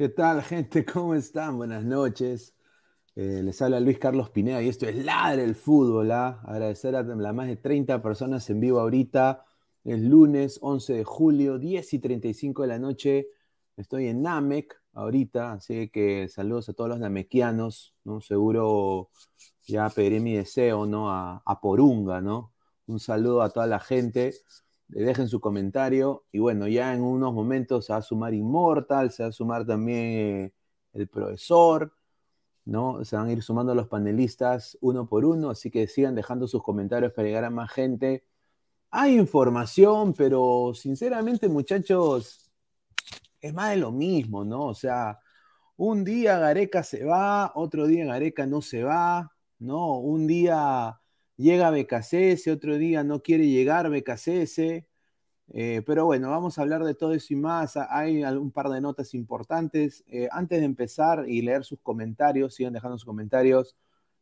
¿Qué tal, gente? ¿Cómo están? Buenas noches. Eh, les habla Luis Carlos Pineda y esto es Ladre el Fútbol. ¿ah? Agradecer a las más de 30 personas en vivo ahorita. Es lunes 11 de julio, 10 y 35 de la noche. Estoy en Namek ahorita, así que saludos a todos los namekianos, ¿no? Seguro ya pediré mi deseo, ¿no? A, a Porunga, ¿no? Un saludo a toda la gente. Dejen su comentario. Y bueno, ya en unos momentos se va a sumar Immortal, se va a sumar también eh, el profesor, ¿no? Se van a ir sumando los panelistas uno por uno, así que sigan dejando sus comentarios para llegar a más gente. Hay información, pero sinceramente, muchachos, es más de lo mismo, ¿no? O sea, un día Gareca se va, otro día Gareca no se va, ¿no? Un día llega BKCS, otro día no quiere llegar BKCS. Eh, pero bueno, vamos a hablar de todo eso y más. Hay un par de notas importantes. Eh, antes de empezar y leer sus comentarios, sigan dejando sus comentarios.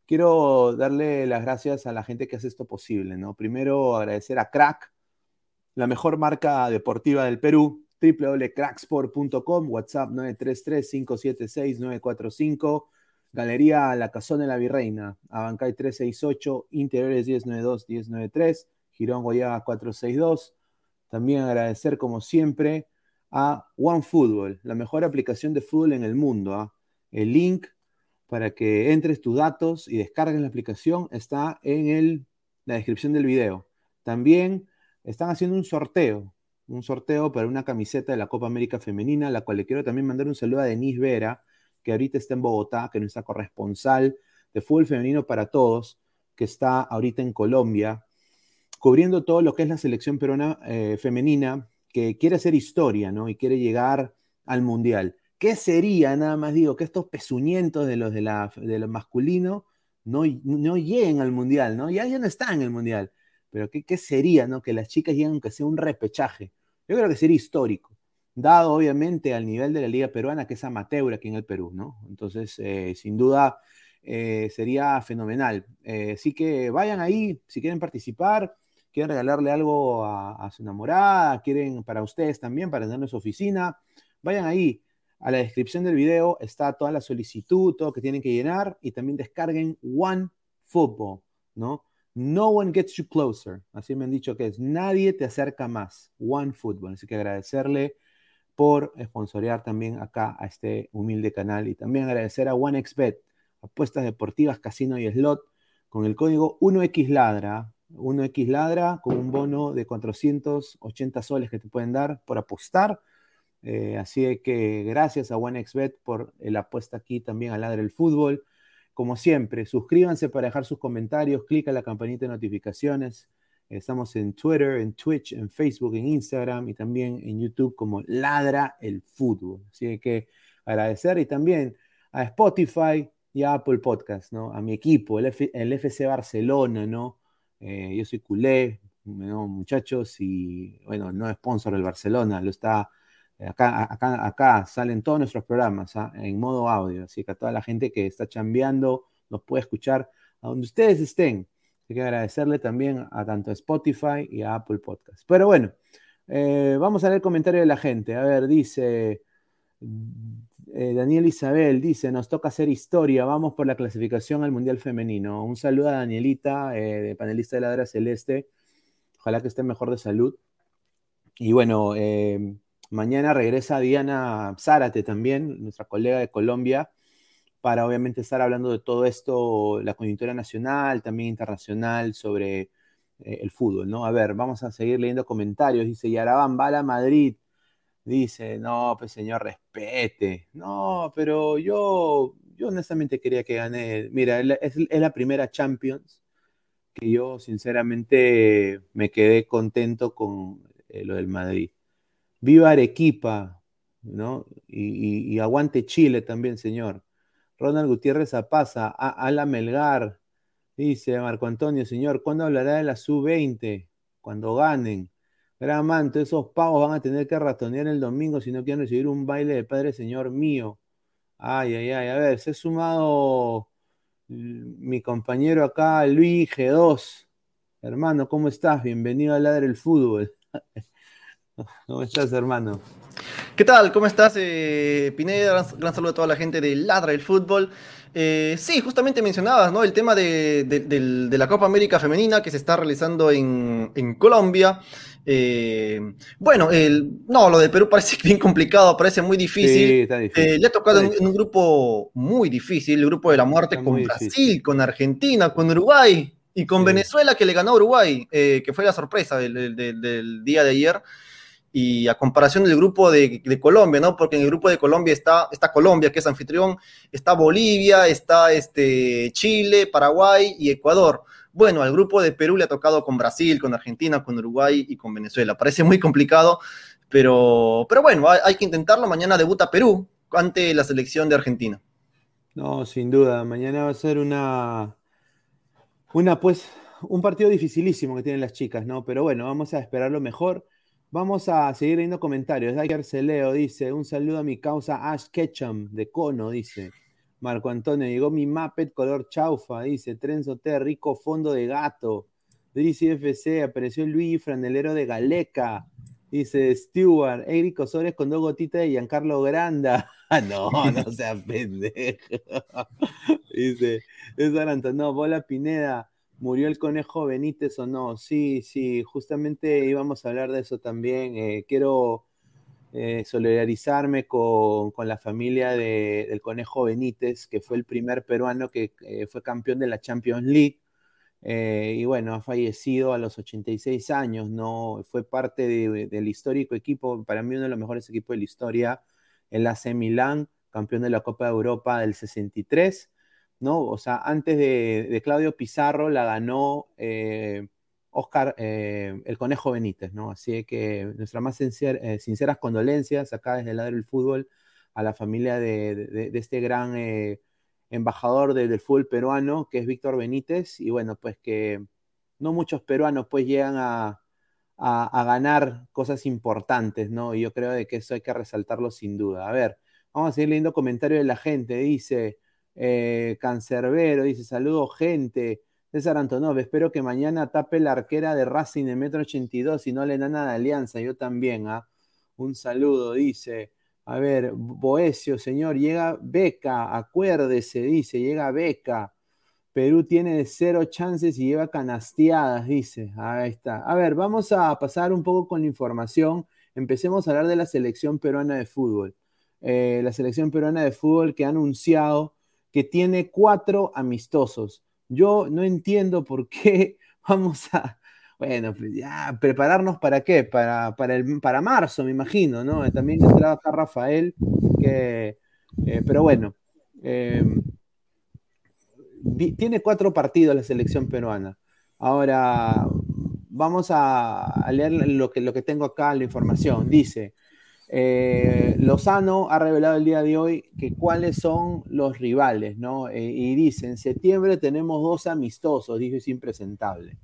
Quiero darle las gracias a la gente que hace esto posible, ¿no? Primero agradecer a Crack, la mejor marca deportiva del Perú, www.cracksport.com, WhatsApp 933-576-945, Galería La Casona de la Virreina, Abancay 368, Interiores 1092-1093, Girón Guayaba 462. También agradecer, como siempre, a OneFootball, la mejor aplicación de fútbol en el mundo. ¿ah? El link para que entres tus datos y descargues la aplicación está en el, la descripción del video. También están haciendo un sorteo, un sorteo para una camiseta de la Copa América Femenina, la cual le quiero también mandar un saludo a Denise Vera, que ahorita está en Bogotá, que es nuestra corresponsal de fútbol femenino para todos, que está ahorita en Colombia, cubriendo todo lo que es la selección peruana eh, femenina, que quiere hacer historia, ¿no? Y quiere llegar al Mundial. ¿Qué sería, nada más digo, que estos pezuñientos de los de, la, de masculino no, no lleguen al mundial, ¿no? Ya, ya no están en el mundial. Pero ¿qué, ¿qué, sería, no? Que las chicas lleguen aunque sea un repechaje. Yo creo que sería histórico, dado obviamente al nivel de la liga peruana, que es amateur aquí en el Perú, ¿no? Entonces, eh, sin duda, eh, sería fenomenal. Eh, así que vayan ahí, si quieren participar, quieren regalarle algo a, su enamorada, quieren para ustedes también, para tener en su oficina, vayan ahí a la descripción del video está toda la solicitud, todo que tienen que llenar y también descarguen One Football, ¿no? No one gets you closer. Así me han dicho que es nadie te acerca más. One Football. Así que agradecerle por sponsorear también acá a este humilde canal y también agradecer a OneXBet, apuestas deportivas, casino y slot, con el código 1XLadra. 1XLadra con un bono de 480 soles que te pueden dar por apostar eh, así que gracias a OneXBet por la apuesta aquí también a Ladre el Fútbol. Como siempre, suscríbanse para dejar sus comentarios, clica la campanita de notificaciones. Estamos en Twitter, en Twitch, en Facebook, en Instagram y también en YouTube como Ladra el Fútbol. Así que agradecer y también a Spotify y a Apple Podcast, ¿no? A mi equipo, el, FC Barcelona, ¿no? Eh, yo soy culé, muchachos, y bueno, no es sponsor del Barcelona, lo está Acá, acá, acá salen todos nuestros programas ¿ah? en modo audio, así que a toda la gente que está chambeando nos puede escuchar a donde ustedes estén. Hay que agradecerle también a tanto Spotify y a Apple Podcast. Pero bueno, eh, vamos a ver el comentario de la gente. A ver, dice eh, Daniel Isabel, dice, nos toca hacer historia, vamos por la clasificación al Mundial Femenino. Un saludo a Danielita, eh, panelista de Ladra Celeste. Ojalá que esté mejor de salud. Y bueno, Mañana regresa Diana Zárate también, nuestra colega de Colombia, para obviamente estar hablando de todo esto, la coyuntura nacional, también internacional, sobre eh, el fútbol, ¿no? A ver, vamos a seguir leyendo comentarios. Dice, Yarabán, bala Madrid. Dice, no, pues señor, respete. No, pero yo, yo honestamente quería que gane. Mira, es, la primera Champions que yo sinceramente me quedé contento con eh, lo del Madrid. Viva Arequipa, ¿no? Y, aguante Chile también, señor. Ronald Gutiérrez Apaza, Ala Melgar, dice Marco Antonio, señor, ¿cuándo hablará de la sub-20? Cuando ganen. Gran manto, esos pagos van a tener que ratonear el domingo si no quieren recibir un baile de Padre Señor mío. Ay, ay, ay, a ver, se ha sumado mi compañero acá, Luis G2. Hermano, ¿cómo estás? Bienvenido a Ladre el Fútbol. ¿Cómo estás, hermano? ¿Qué tal? ¿Cómo estás, eh, Pineda? Gran, saludo a toda la gente de Ladra el Fútbol. Eh, sí, justamente mencionabas, ¿no? El tema de, la Copa América Femenina que se está realizando en, Colombia. Eh, bueno, el, no, lo de Perú parece bien complicado, parece muy difícil. Sí, está difícil. le ha tocado en, un grupo muy difícil, el grupo de la muerte con Brasil, con Argentina, con Uruguay y con Venezuela que le ganó a Uruguay, que fue la sorpresa del día de ayer y a comparación del grupo de, Colombia, ¿no? Porque en el grupo de Colombia está, está Colombia, que es anfitrión, está Bolivia, está este, Chile, Paraguay y Ecuador. Bueno, al grupo de Perú le ha tocado con Brasil, con Argentina, con Uruguay y con Venezuela. Parece muy complicado, pero, pero bueno, hay, hay que intentarlo. Mañana debuta Perú ante la selección de Argentina. No, sin duda. Mañana va a ser una, una pues, un partido dificilísimo que tienen las chicas, ¿no? Pero bueno, vamos a esperar lo mejor. Vamos a seguir leyendo comentarios. Diker Celeo dice: Un saludo a mi causa Ash Ketchum de Cono, dice. Marco Antonio, llegó mi Muppet color chaufa, dice. Trenzo T, rico fondo de gato. Drizzy FC, apareció Luigi Franelero de Galeca. Dice Stewart, Eric Osores con dos gotitas de Giancarlo Granda. no, no sea pendejo. dice, es no, Bola Pineda. ¿Murió el conejo Benítez o no? Sí, sí, justamente íbamos a hablar de eso también. Eh, quiero eh, solidarizarme con, la familia del conejo Benítez, que fue el primer peruano que eh, fue campeón de la Champions League. y bueno, ha fallecido a los 86 años, ¿no? Fue parte del histórico equipo, para mí uno de los mejores equipos de la historia, el AC Milán, campeón de la Copa de Europa del 63 ¿no? O sea, antes de, Claudio Pizarro la ganó Oscar, eh, eh, el Conejo Benítez, ¿no? Así que nuestras más eh, sinceras condolencias acá desde el lado del fútbol a la familia de, este gran embajador del fútbol peruano, que es Víctor Benítez, y bueno, pues que no muchos peruanos pues llegan a, ganar cosas importantes, ¿no? Y yo creo de que eso hay que resaltarlo sin duda. A ver, vamos a seguir leyendo comentarios de la gente. Dice, eh, Cancerbero dice: Saludos, gente. César Antonov, espero que mañana tape la arquera de Racing de Metro 82 y no le da nada de alianza. Yo también, ¿ah? Un saludo, dice. A ver, Boesio, señor, llega Beca, acuérdese, dice, llega Beca. Perú tiene cero chances y lleva canasteadas, dice. Ahí está. A ver, vamos a pasar un poco con la información. Empecemos a hablar de la selección peruana de fútbol. Eh, la selección peruana de fútbol que ha anunciado que tiene cuatro amistosos. Yo no entiendo por qué vamos a, bueno, pues ya, prepararnos para qué, para, para, el, para marzo, me imagino, ¿no? También entraba acá Rafael, que, eh, pero bueno, em, tiene cuatro partidos la selección peruana. Ahora, vamos a, leer lo que, lo que tengo acá, la información. Dice, eh, Lozano ha revelado el día de hoy que cuáles son los rivales, ¿no? Eh, y dice, en septiembre tenemos dos amistosos, dijo es impresentable.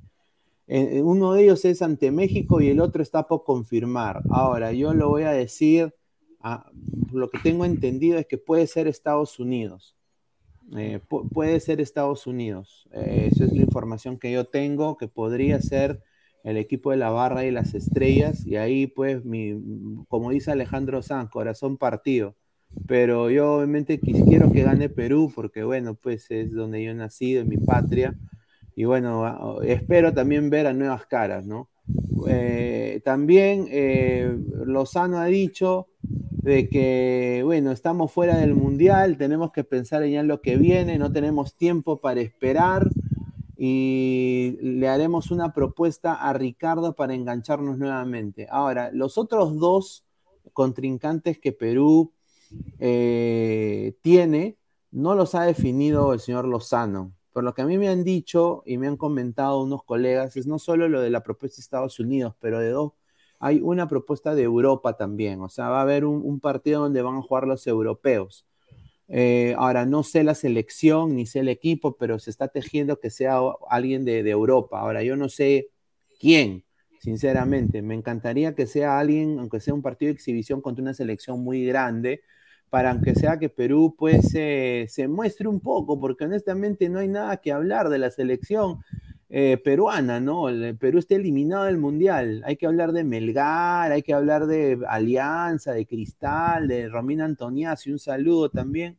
Eh, uno de ellos es ante México y el otro está por confirmar. Ahora, yo lo voy a decir, ah, lo que tengo entendido es que puede ser Estados Unidos. puede ser Estados Unidos. esa es la información que yo tengo, que podría ser el equipo de la barra y las estrellas, y ahí pues, mi, como dice Alejandro Sanz, corazón partido. Pero yo obviamente quiero que gane Perú, porque bueno, pues es donde yo nacido, en mi patria, y bueno, espero también ver a nuevas caras, ¿no? Eh, también eh, Lozano ha dicho de que, bueno, estamos fuera del Mundial, tenemos que pensar en lo que viene, no tenemos tiempo para esperar, y le haremos una propuesta a Ricardo para engancharnos nuevamente. Ahora, los otros dos contrincantes que Perú eh, tiene, no los ha definido el señor Lozano. Por lo que a mí me han dicho y me han comentado unos colegas, es no solo lo de la propuesta de Estados Unidos, pero de dos, hay una propuesta de Europa también. O sea, va a haber un partido donde van a jugar los europeos. Eh, ahora, no sé la selección ni sé el equipo, pero se está tejiendo que sea alguien de, Europa. Ahora, yo no sé quién, sinceramente. Me encantaría que sea alguien, aunque sea un partido de exhibición contra una selección muy grande, para aunque sea que Perú pues se muestre un poco, porque honestamente no hay nada que hablar de la selección. Eh, peruana, ¿no? El Perú está eliminado del Mundial. Hay que hablar de Melgar, hay que hablar de Alianza, de Cristal, de Romina Antoniazzi, un saludo también.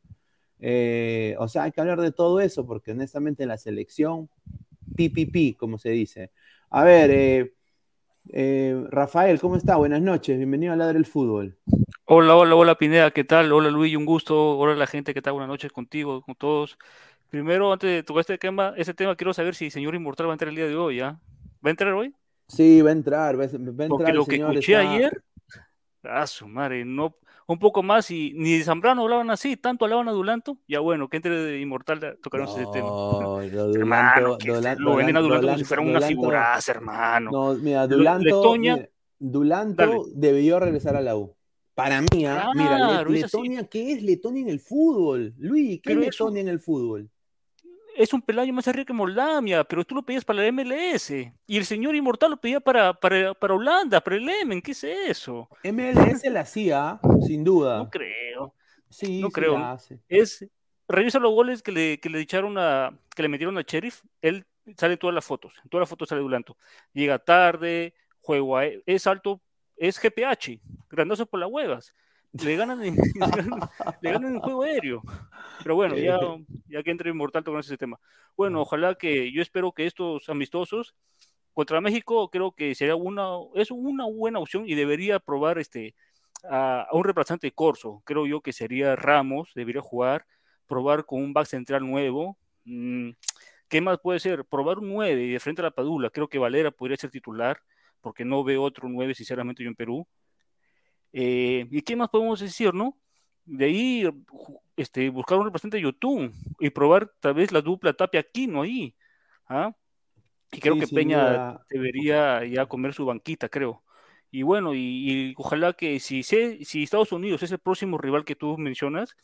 Eh, o sea, hay que hablar de todo eso, porque honestamente en la selección, PPP, como se dice. A ver, eh, Rafael, ¿cómo está? Buenas noches, bienvenido a Ladre del Fútbol. Hola, hola, hola Pineda, ¿qué tal? Hola Luis, un gusto. Hola la gente, ¿qué tal? Buenas noches contigo, con todos. Primero, antes de tocar este tema, ese tema quiero saber si el señor Inmortal va a entrar el día de hoy, ¿ya? ¿Va a entrar hoy? Sí, va a entrar, va a entrar. Porque lo que escuché ayer, a su madre, no, un poco más y ni de Zambrano hablaban así, tanto hablaban a Dulanto, ya bueno, que entre de Inmortal tocaron ese tema. No, Dulanto, hermano, Dulanto, lo venden a Dulanto como si Dulanto, fuera una Dulanto- figuraza, hermano. No, mira, Dulanto, Letonia- mira, Dulanto Dale. debió regresar a la U. Para mí, ¿ah? mira, Claro. Letonia, ¿qué es Letonia en el fútbol? Luis, ¿qué es Letonia en el fútbol? Es un pelayo más arriba que Moldavia, pero tú lo pedías para la MLS. Y el señor Inmortal lo pedía para, para, para Holanda, para el Emen. ¿Qué es eso? MLS la hacía, sin duda. No creo. sí, no sí creo. la hace. Es, revisa los goles que le, que le echaron a, que le metieron a Sheriff. Él sale en todas las fotos. En todas las fotos sale Dulanto. Llega tarde, juego a- es alto, es GPH, grandoso por las huevas. Le ganan en, le ganan en juego aéreo. Pero bueno, ya, ya que entre Inmortal con ese tema. Bueno, ojalá que yo espero que estos amistosos contra México creo que sería una, es una buena opción y debería probar este a, a un reemplazante Corso. Creo yo que sería Ramos, debería jugar, probar con un back central nuevo. Mm, ¿Qué más puede ser? Probar un 9 y de frente a la Padula. Creo que Valera podría ser titular, porque no veo otro 9, sinceramente, yo en Perú. Eh, ¿Y qué más podemos decir, no? De ahí este, buscar un representante de YouTube y probar tal vez la dupla Tapia Aquino ahí. ¿ah? Y creo Sí, que Peña duda. debería ya comer su banquita, creo. Y bueno, y, y ojalá que si, se- si Estados Unidos es el próximo rival que tú mencionas,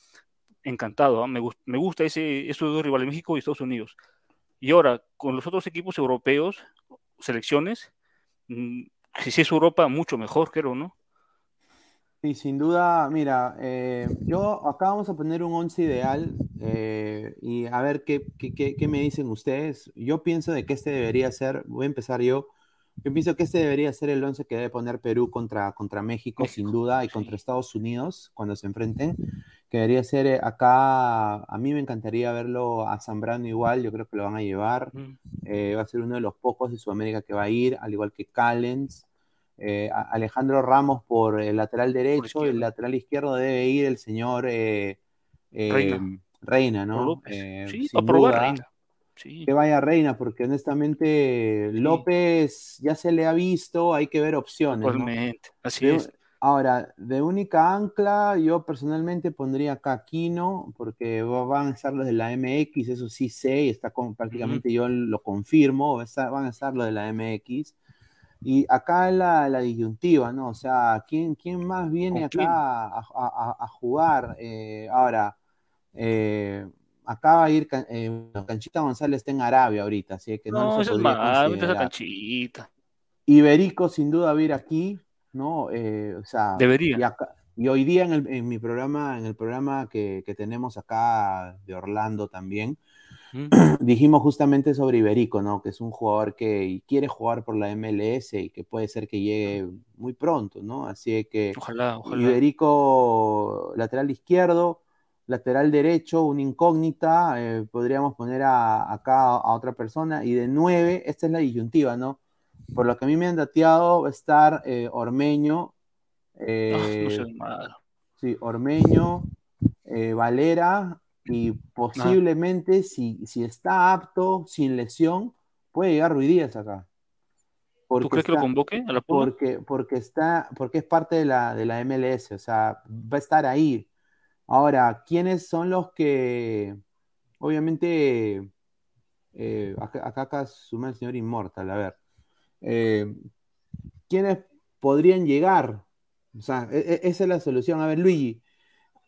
encantado, ¿ah? Me, gust- me gusta ese, esos dos rivales, México y Estados Unidos. Y ahora, con los otros equipos europeos, selecciones, mm, si es Europa, mucho mejor, creo, ¿no? Sí, sin duda, mira, eh, yo acá vamos a poner un once ideal eh, y a ver qué, qué, qué- qué me dicen ustedes. Yo pienso de que este debería ser, voy a empezar yo, yo pienso que este debería ser el once que debe poner Perú contra, contra México, México, sin duda, y contra Estados Unidos cuando se enfrenten, que debería ser eh, acá, a mí me encantaría verlo a Zambrano igual, yo creo que lo van a llevar, Mm. eh, va a ser uno de los pocos de Sudamérica que va a ir, al igual que Callens. Eh, a- Alejandro Ramos por el lateral derecho, y el lateral izquierdo debe ir el señor eh, eh, Reina. ¿no? López. Sí, para probar, duda, Reina. Sí. que vaya Reina, porque honestamente Sí. López ya se le ha visto, hay que ver opciones, ¿no? Totalmente. Así De- es. Ahora, de única ancla, yo personalmente pondría acá a Aquino, porque va- van a estar los de la MX, eso sí sé, y está con, prácticamente yo lo confirmo, a van a estar los de la MX. Y acá la, la disyuntiva, ¿no? O sea, ¿quién, quién más viene ¿Con acá a, a- a- a jugar? Eh, ahora, eh, acá va a ir, eh, Canchita González está en Arabia ahorita, así que no, No, se podría mal, esa canchita. Iberico sin duda va a ir aquí, ¿no? Eh, o sea, Debería. y, acá- y hoy día en, el- en mi programa, en el programa que, que tenemos acá de Orlando también. dijimos justamente sobre Iberico, ¿no? Que es un jugador que quiere jugar por la MLS y que puede ser que llegue muy pronto, ¿no? Así que Ojalá, ojalá. Iberico, lateral izquierdo, lateral derecho, una incógnita, eh, podríamos poner a- acá a otra persona, y de nueve, esta es la disyuntiva, ¿no? Por lo que a mí me han dateado, va a estar eh, Ormeño, Ah, eh, no sí, Ormeño, Valera, y posiblemente, si, si está apto, sin lesión, puede llegar Ruidíaz acá. ¿Tú Porque crees que lo convoque a la Puma? porque, porque está, porque es parte de la, de la MLS, o sea, va a estar ahí. Ahora, ¿quiénes son los que, obviamente, eh, acá, acá, acá suma el señor Inmortal, a ver, eh, ¿quiénes podrían llegar? O sea, e- e- esa es la solución. A ver, Luigi,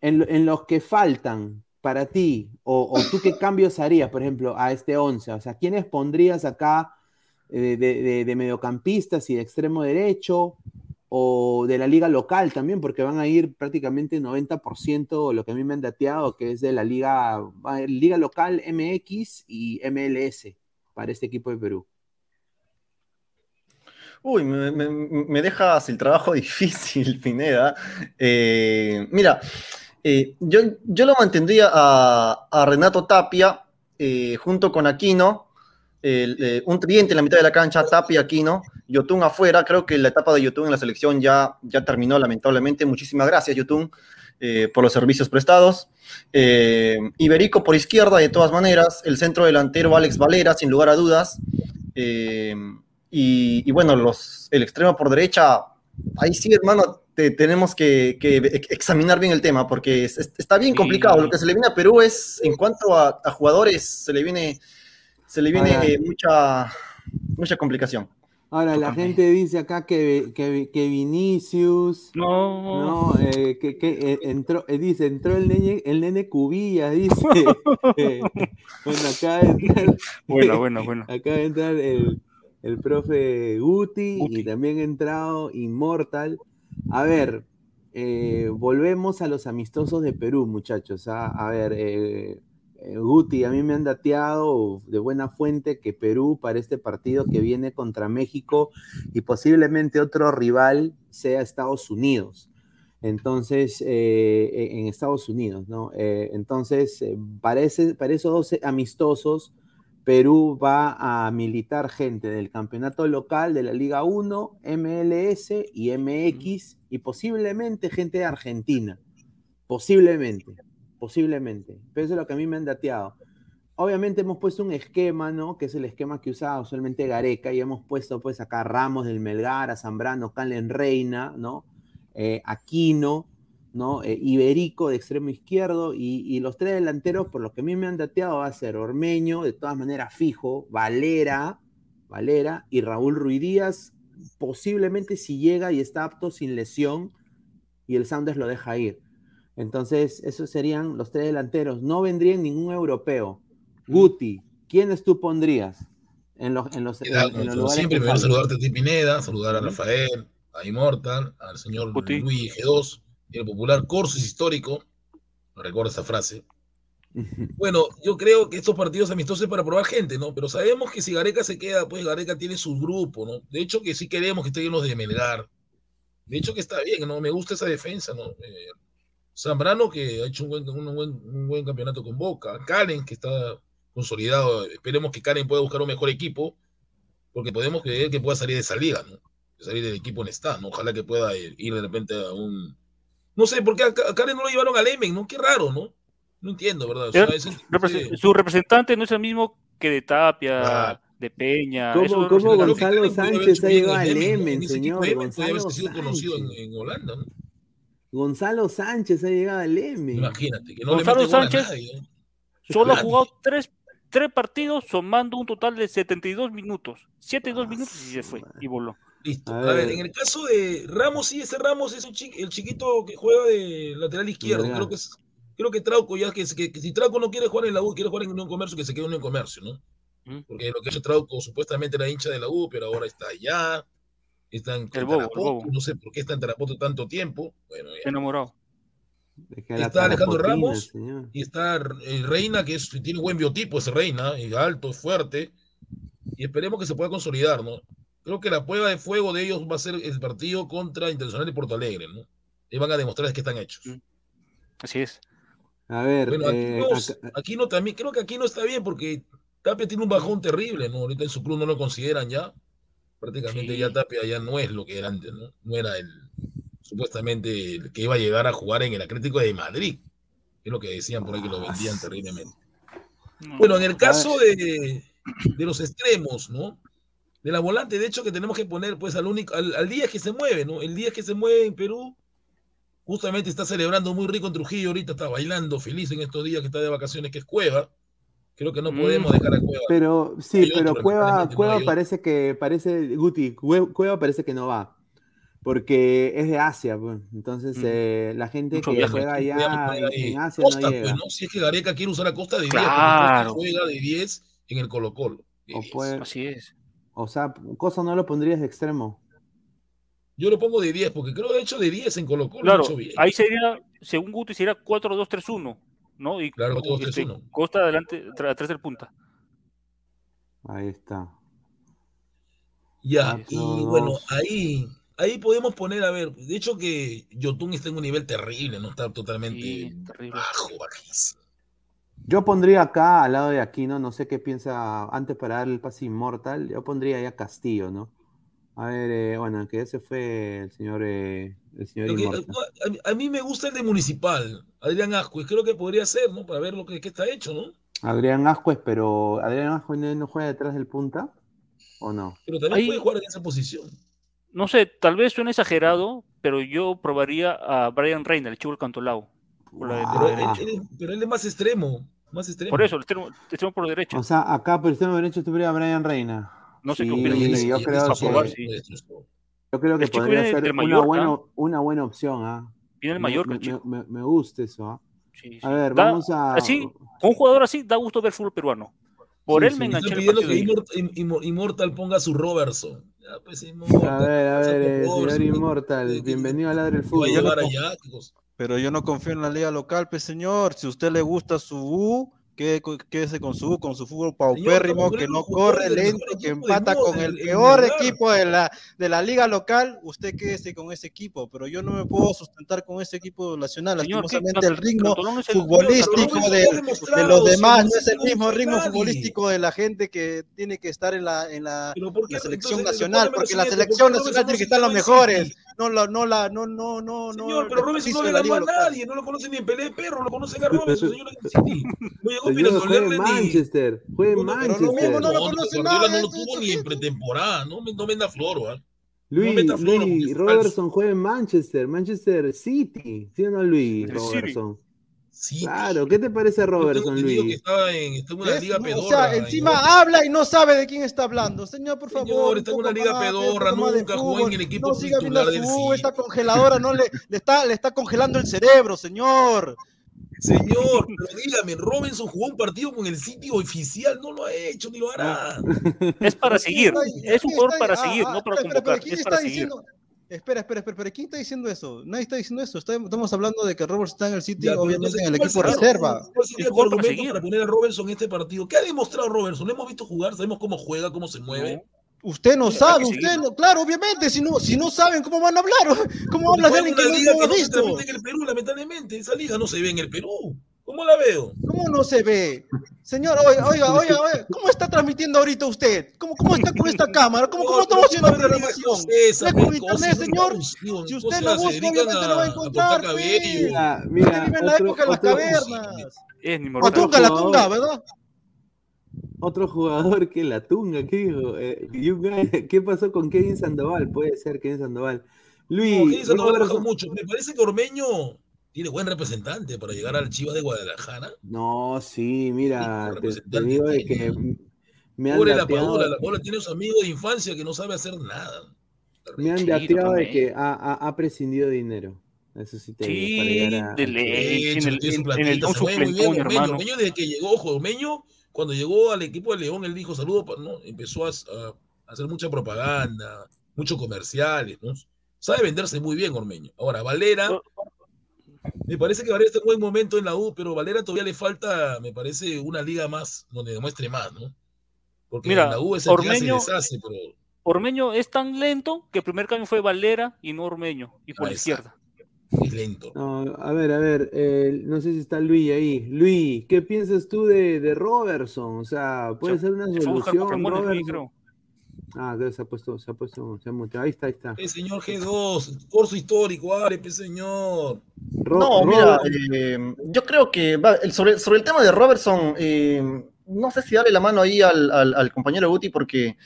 en, en los que faltan para ti, o, tú qué cambios harías, por ejemplo, a este 11? O sea, ¿quiénes pondrías acá eh, de, mediocampistas y de extremo derecho? O de la liga local también, porque van a ir prácticamente 90% lo que a mí me han dateado, que es de la liga, liga local MX y MLS para este equipo de Perú. Uy, me, me- me dejas el trabajo difícil, Pineda. Eh, mira, eh, yo, yo lo mantendría a, Renato Tapia eh, junto con Aquino, eh, un tridente en la mitad de la cancha, Tapia, Aquino, Yotun afuera. Creo que la etapa de Yotun en la selección ya, ya terminó, lamentablemente. Muchísimas gracias, Yotun, por los servicios prestados. Iberico por izquierda, de todas maneras. El centro delantero, Alex Valera, sin lugar a dudas. Y, y bueno, los, el extremo por derecha, ahí sí, hermano, te- tenemos que, que ex- examinar bien el tema, porque es- es- está bien Sí. complicado. Lo que se le viene a Perú es, en cuanto a, a jugadores, se le viene, se le viene Ahora- eh, mucha, mucha complicación. Ahora, la gente dice acá que, que, que Vinicius, No, no, eh, que, que, eh, entró, eh, dice, entró el nene, el nene Cubilla, dice. Eh, bueno, acá entra, bueno, bueno, de entrar el, el profe Guti, Guti. y también ha entrado Immortal. A ver, eh, volvemos a los amistosos de Perú, muchachos. ¿ah? A ver, eh, eh, Guti, a mí me han dateado de buena fuente que Perú para este partido que viene contra México y posiblemente otro rival sea Estados Unidos. Entonces, en Estados Unidos, ¿no? Entonces, para, ese- para esos dos amistosos, Perú va a militar gente del campeonato local de la Liga 1, MLS y MX y posiblemente gente de Argentina. Posiblemente, posiblemente. Pero eso es lo que a mí me han dateado. Obviamente hemos puesto un esquema, ¿no? Que es el esquema que usaba usualmente Gareca y hemos puesto pues acá a Ramos del Melgar, a Zambrano, Calen Reina, ¿no? Eh, Aquino, ¿no? Eh, Iberico de extremo izquierdo y, y los tres delanteros, por lo que a mí me han dateado, va a ser Ormeño, de todas maneras fijo, Valera, Valera y Raúl Ruiz Díaz, posiblemente si llega y está apto sin lesión y el Sanders lo deja ir. Entonces, esos serían los tres delanteros. No vendría ningún europeo. Guti, ¿quiénes tú pondrías en los, en los, en- los lugares siempre, que faltan? saludarte a ti, Pineda, saludar a. Rafael, a Immortal, al señor Guti. Luis G2, el popular Corso es histórico. Recuerda esa frase. Bueno, yo creo que estos partidos amistosos es para probar gente, ¿no? Pero sabemos que si Gareca se queda, pues Gareca tiene su grupo, ¿no? De hecho, que sí queremos que estén los de Melgar. De hecho, que está bien, ¿no? Me gusta esa defensa, ¿no? Eh, Zambrano, que ha hecho un buen, un, buen, un buen campeonato con Boca. Karen, que está consolidado. Esperemos que Karen pueda buscar un mejor equipo, porque podemos creer que pueda salir de esa liga, ¿no? Salir del equipo en está, ¿no? Ojalá que pueda ir ir de repente a un. No sé, ¿por qué a a Karen no lo llevaron al Emen, ¿no? Qué raro, ¿no? No entiendo, ¿verdad? O sea, Represe- Su representante no es el mismo que de Tapia, Claro. de Peña. ¿Cómo- Gonzalo Sánchez ha llegado en al el Emen, ¿no? Emen, En ese señor, Gonzalo haber sido conocido en, Sánchez. en Holanda, ¿no? Gonzalo Sánchez ha llegado al M. Imagínate, que no Gonzalo le a Sánchez nadie, ¿no? Solo ha jugado tres, tres partidos sumando un total de 72 minutos. 72 Ah, minutos y se fue y voló. Listo. A A ver, ver. en el caso de Ramos, sí, ese Ramos es un chi- el chiquito que juega de lateral izquierdo. Creo que es, creo que Trauco ya que, que, que si Trauco no quiere jugar en la U, quiere jugar en Unión Comercio, que se quede en Unión Comercio, ¿no? Mm. Porque lo que ha hecho Trauco supuestamente era hincha de la U, pero ahora está allá. Está en, El bobo, el Tarapoto, bobo. no sé por qué está en Tarapoto tanto tiempo. Bueno, ya. Enamorado. Es que la Está Alejandro Ramos. señor. y está el Reina, que es- tiene buen biotipo, es Reina, es alto, es fuerte, y esperemos que se pueda consolidar, ¿no? Creo que la prueba de fuego de ellos va a ser el partido contra Internacional de Porto Alegre, ¿no? Y van a demostrar que están hechos. Mm. Así es. A ver, Bueno, aquí, eh, no, acá- aquí no también, creo que aquí no está bien porque Tapia tiene un bajón terrible, ¿no? Ahorita en su club no lo consideran ya. Prácticamente Sí. ya Tapia ya no es lo que era antes, ¿no? No era el supuestamente el que iba a llegar a jugar en el Atlético de Madrid. Es lo que decían por ahí que lo vendían terriblemente. No. Bueno, en el caso de, de los extremos, ¿no? De la volante, de hecho, que tenemos que poner pues al único, al, al día que se mueve, ¿no? El día que se mueve en Perú, justamente está celebrando muy rico en Trujillo, ahorita está bailando feliz en estos días que está de vacaciones, que es Cueva. Creo que no Mm. podemos dejar a Cueva. pero sí, hay pero otro, Cueva, no Cueva otro. parece que, parece, Guti, Cue- Cueva parece que no va. Porque es de Asia, pues. entonces Mm. eh, la gente Mucho que viaje. juega allá en, Asia Costa, no pues, llega. ¿no? Si es que Gareca quiere usar a Costa de 10, Claro. porque Costa juega de 10 en el Colo Colo. O, puede- Así es. O sea, Cosa no lo pondrías de extremo. Yo lo pongo de 10, porque creo de hecho de 10 en Colo Colo. lo ha Claro, hecho bien. ahí sería, según Guti, sería 4-2-3-1, ¿no? Y Claro, 4-2-3-1. este, Costa adelante, atrás del punta. Ahí está. Ya, y bueno, ahí, ahí podemos poner, a ver, de hecho que Yotun está en un nivel terrible, no está totalmente Sí, terrible. bajo, bajísimo. Yo pondría acá al lado de Aquino, no sé qué piensa antes para darle el pase inmortal. Yo pondría ahí a Castillo, ¿no? A ver, eh, bueno, que ese fue el señor, eh, el señor inmortal. a, mí- a mí me gusta el de Municipal, Adrián Ascuez, creo que podría ser, ¿no? Para ver lo que, que está hecho, ¿no? Adrián Ascuez, pero ¿Adrián Ascuez no no juega detrás del punta? ¿O no? Pero también Ahí- puede jugar en esa posición. No sé, tal vez suene exagerado, pero yo probaría a Brian Reina, el chivo del Cantolao. Por la- Pero, él, la derecha. él es- pero él es más extremo, más extremo. Por eso, el extremo, el extremo por derecha. O sea, acá por el extremo derecho estuviera Brian Reina. No sé sí, qué opinan Sí, yo creo que- probar, sí, Yo creo que podría ser una, Mallorca. buena, una buena opción. ¿ah? Viene el Me- Mallorca, me, chico. me- me gusta eso. ¿ah? Sí, sí. A ver, Da- vamos a. Así, con un jugador así, da gusto ver fútbol peruano. Por Sí, él sí. me enganché en el pidiendo que Immortal ponga su Robertson. Ya, pues, A ver, a ver, por eh, señor Inmortal, bienvenido a Ladre el Fútbol. allá, cosa. Pero yo no confío en la liga local, pues señor. Si a usted le gusta su U, quédese con su con su fútbol paupérrimo, que no corre lento, que empata con el peor equipo de la, de la liga local. Usted quédese con ese equipo, pero yo no me puedo sustentar con ese equipo nacional. Lastimosamente, el ritmo futbolístico de, los demás no es el mismo ritmo futbolístico de la gente que tiene que estar en la, en la, selección nacional, porque la selección ¿por qué nacional tiene que estar los mejores, no la, no la, no, no, no, no. Señor, pero Robinson no le ganó a nadie, no lo conocen ni en Pelé Perro, lo conocen a Robinson, señor No Señor, juega en. Manchester, juega en No, no, pero lo mismo Manchester. no lo No, conoce Guardiola nada, no lo tuvo ni en pretemporada, no, me- no venda floro. Luis, meta floro, Luis Robertson juega en Manchester, Manchester City, ¿sí o no, Luis? El City. Robertson. Sí. Claro, ¿qué te parece Robertson, que Luis? estaba en, está en una liga No, pedorra. o sea, en encima habla y no sabe de quién está hablando. Señor, por Señor, favor. está en una liga más, pedorra, nunca jugó en fútbol. el equipo No siga titular del esta congeladora, no le, le está, le está congelando el cerebro, señor. Señor, pero dígame, Robinson jugó un partido con el sitio oficial, no lo ha hecho ni lo hará. Es para ¿Quién seguir. Es un jugador para ah, seguir, ah, no para espera, espera, convocar. ¿quién Es está para seguir. diciendo? Espera, espera, espera, espera, ¿quién está diciendo eso? Nadie está diciendo eso. Estamos hablando de que Robert está en el City, Ya, pero obviamente en el ¿cuál equipo sería- reserva. ¿Cuál sería para argumento seguir. para poner a Robinson en este partido? ¿Qué ha demostrado Robinson? ¿Lo hemos visto jugar? ¿Sabemos cómo juega, cómo se mueve? No. Usted no sabe, que usted no, claro, obviamente, si no, si no saben cómo van a hablar, ¿cómo hablas de alguien en que una no, liga no que ha no se visto? transmite en el Perú, lamentablemente. Esa liga no se ve en el Perú. ¿Cómo la veo? ¿Cómo no se ve? Señor, oiga, oiga, oiga, oiga, ¿cómo está transmitiendo ahorita usted? ¿Cómo, cómo está con esta cámara? ¿Cómo, cómo estamos haciendo la programación? ¿Es por internet, señor? Si usted lo busca, obviamente lo va a encontrar, pues. Mira, Usted mira, vive en la otro, época de las cavernas. Es ni La tunga, la tunga, ¿verdad? Otro jugador que la tunga, ¿qué dijo? Eh, ¿Qué pasó con Kevin Sandoval? Puede ser Kevin Sandoval. Luis, No, Kevin Sandoval bajó Robertson- mucho. Me parece que Ormeño tiene buen representante para llegar al Chivas de Guadalajara. No, sí, mira, Sí, te, te digo de tiene. que me han Pobre la Padula, la Padula tiene a su amigo de infancia que no sabe hacer nada. me han Sí, dateado de que ha, ha- ha prescindido de dinero. Eso sí te digo, para Sí, a- de en el- en- en el hermano. Ormeño, desde que llegó, ojo, Ormeño, cuando llegó al equipo de León, él dijo saludo, pa- ¿no? empezó a, a hacer mucha propaganda, muchos comerciales, ¿no? Sabe venderse muy bien Ormeño. Ahora, Valera, me parece que Valera está en buen momento en la U, pero Valera todavía le falta, me parece, una liga más, donde demuestre más, ¿no? Porque Mira, en la U es el que hace y Ormeño- deshace, pero Ormeño es tan lento que el primer cambio fue Valera y no Ormeño. Y por Ah, la izquierda. Es lento. No, a ver, a ver, eh, no sé si está Luis ahí. Luis, ¿qué piensas tú de, de Robertson? O sea, puede Se- ser una solución, Robertson. Ah, se ha puesto, se ha puesto, se ha muteado. Ahí está, ahí está. El señor G2, curso histórico, Arepe, señor. Ro- No, mira, eh, yo creo que va, el- sobre, sobre el tema de Robertson, eh, no sé si darle la mano ahí al, al- al compañero Guti porque,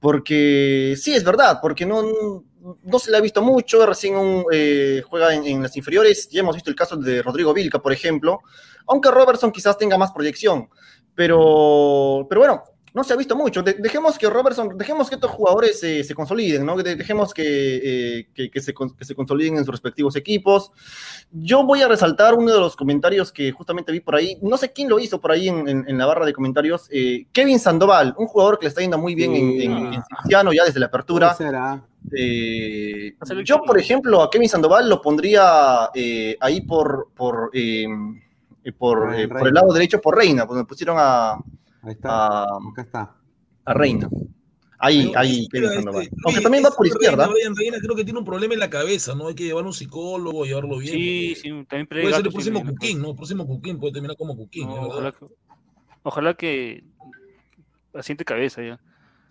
porque sí, es verdad, porque no, no se le ha visto mucho, recién un, eh, juega en, en las inferiores, ya hemos visto el caso de Rodrigo Vilca, por ejemplo, aunque Robertson quizás tenga más proyección, pero, pero bueno, no se ha visto mucho. De- dejemos que Robertson, dejemos que estos jugadores eh, se consoliden, ¿no? De- dejemos que, eh, que, que se, que se consoliden en sus respectivos equipos. Yo voy a resaltar uno de los comentarios que justamente vi por ahí. No sé quién lo hizo por ahí en, en- en la barra de comentarios. eh, Kevin Sandoval, un jugador que le está yendo muy bien en, Sí. en, en Cienciano ya desde la apertura. puede ser, ah. Eh, yo, por ejemplo, a Kevin Sandoval lo pondría eh, ahí por, por, eh, por, Ah, eh, el llado derecho por Reina, donde pusieron a, Ahí está. a, Acá está. a Reina. Ahí, ahí, Kevin Sandoval. este, Aunque también va este por izquierda. Reina, Brian Reina creo que tiene un problema en la cabeza, ¿no? Hay que llevar a un psicólogo, llevarlo bien. Sí, porque sí, también Puede ser el próximo sí, me- Cuquín, ¿no? El próximo Cuquín puede terminar como Cuquín, No, ojalá, que, ojalá que asiente cabeza ya.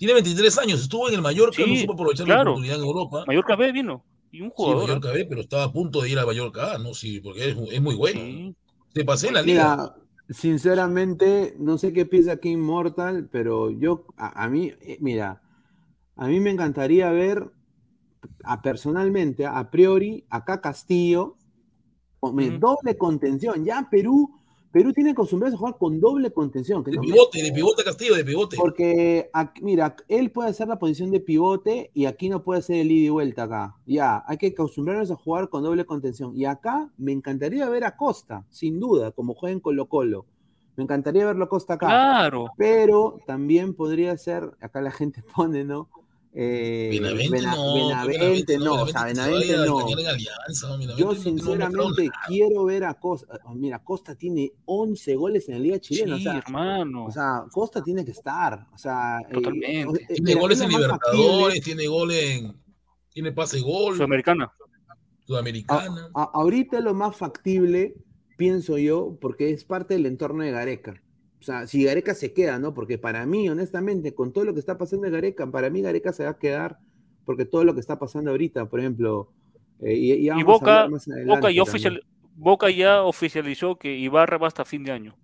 Tiene 23 años, estuvo en el Mallorca, no Sí, supo aprovechar la oportunidad en Europa. Mallorca B vino. Y un Sí, jugador. ¿ah? Mallorca B, pero estaba a punto de ir a Mallorca A, ¿no? Sí, porque es, es muy bueno. Sí. Se pasé en la liga. Mira, sinceramente, no sé qué piensa aquí Immortal, pero yo, a, a mí, eh, mira, a mí me encantaría ver, a, personalmente, a priori, acá Castillo, con doble contención. Ya Perú, Perú tiene acostumbrarse a jugar con doble contención. Que De no- pivote, de pivote Castillo, de pivote. porque, aquí- mira, él puede hacer la posición de pivote y aquí no puede hacer el ida y vuelta acá. Ya, hay que acostumbrarnos a jugar con doble contención. Y acá me encantaría ver a Costa, sin duda, como juega en Colo Colo. Me encantaría verlo a Costa acá. Claro. Pero también podría ser, acá la gente pone, ¿no? Eh, Benavente Bena- no, Benavente no, o sea, Benavente a no. Alianza, Yo no sinceramente quiero ver a Costa. Mira, Costa tiene 11 goles en la Liga Chilena. Sí, o sea, hermano. o sea, Costa tiene que estar. O sea, eh, Totalmente. o- eh, Tiene mira, goles es en Libertadores, tiene gol en. Tiene pase gol, Sudamericana. Sudamericana. A- ahorita lo más factible, pienso yo, porque es parte del entorno de Gareca. O sea, si Gareca se queda, ¿no? Porque para mí, honestamente, con todo lo que está pasando en Gareca, para mí Gareca se va a quedar, porque todo lo que está pasando ahorita, por ejemplo, eh, y, Boca, Boca, ya también. oficial, Boca ya oficializó que Ibarra va hasta fin de año.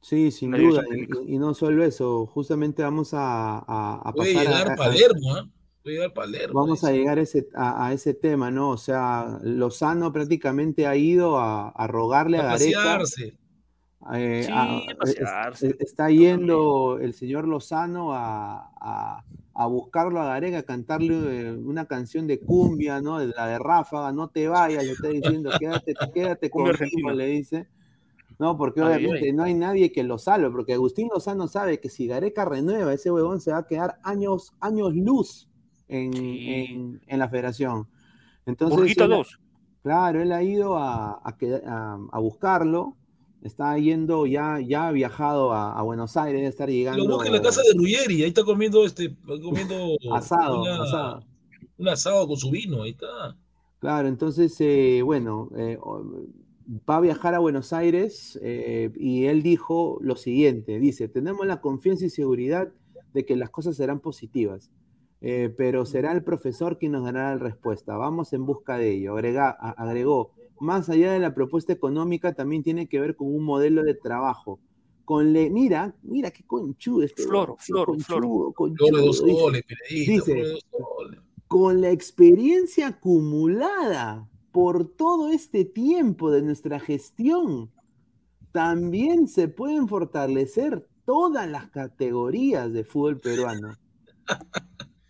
Sí, sin La duda. Y, y no solo eso, justamente vamos a, a- a Puede pasar llegar a- a- Palermo, ¿ah? Puede llegar Palermo. Vamos a llegar a ese, a, a ese tema, ¿no? O sea, Lozano prácticamente ha ido a, a rogarle a A Gareca. pasearse. Eh, Sí, a- a pasearse, es- está yendo el señor Lozano a, a- a buscarlo a Gareca, a cantarle eh, una canción de cumbia, ¿no? De La de Ráfaga, no te vayas, le está diciendo, quédate, quédate conmigo, le dice. No, porque obviamente ay. no hay nadie que lo salve, porque Agustín Lozano sabe que si Gareca renueva, ese huevón se va a quedar años, años luz en, Sí. en- en la federación. Entonces, Burguita él- 2. Claro, él ha ido a- a buscarlo, está yendo, ya, ya ha viajado a, a Buenos Aires, debe estar llegando. Lo busca en la casa de Ruggeri, ahí está comiendo este, comiendo Asado, una- asado. un asado con su vino, ahí está. Claro, entonces, eh, bueno, eh, va a viajar a Buenos Aires eh, y él dijo lo siguiente, dice, tenemos la confianza y seguridad de que las cosas serán positivas, eh, pero será el profesor quien nos dará la respuesta. Vamos en busca de ello. Agrega- agregó, más allá de la propuesta económica, también tiene que ver con un modelo de trabajo. Con le, mira, mira qué conchudo este Floro, floro, conchudo, floro. Dice soles, periodista, dice- flor de dos soles. con la experiencia acumulada por todo este tiempo de nuestra gestión, también se pueden fortalecer todas las categorías de fútbol peruano.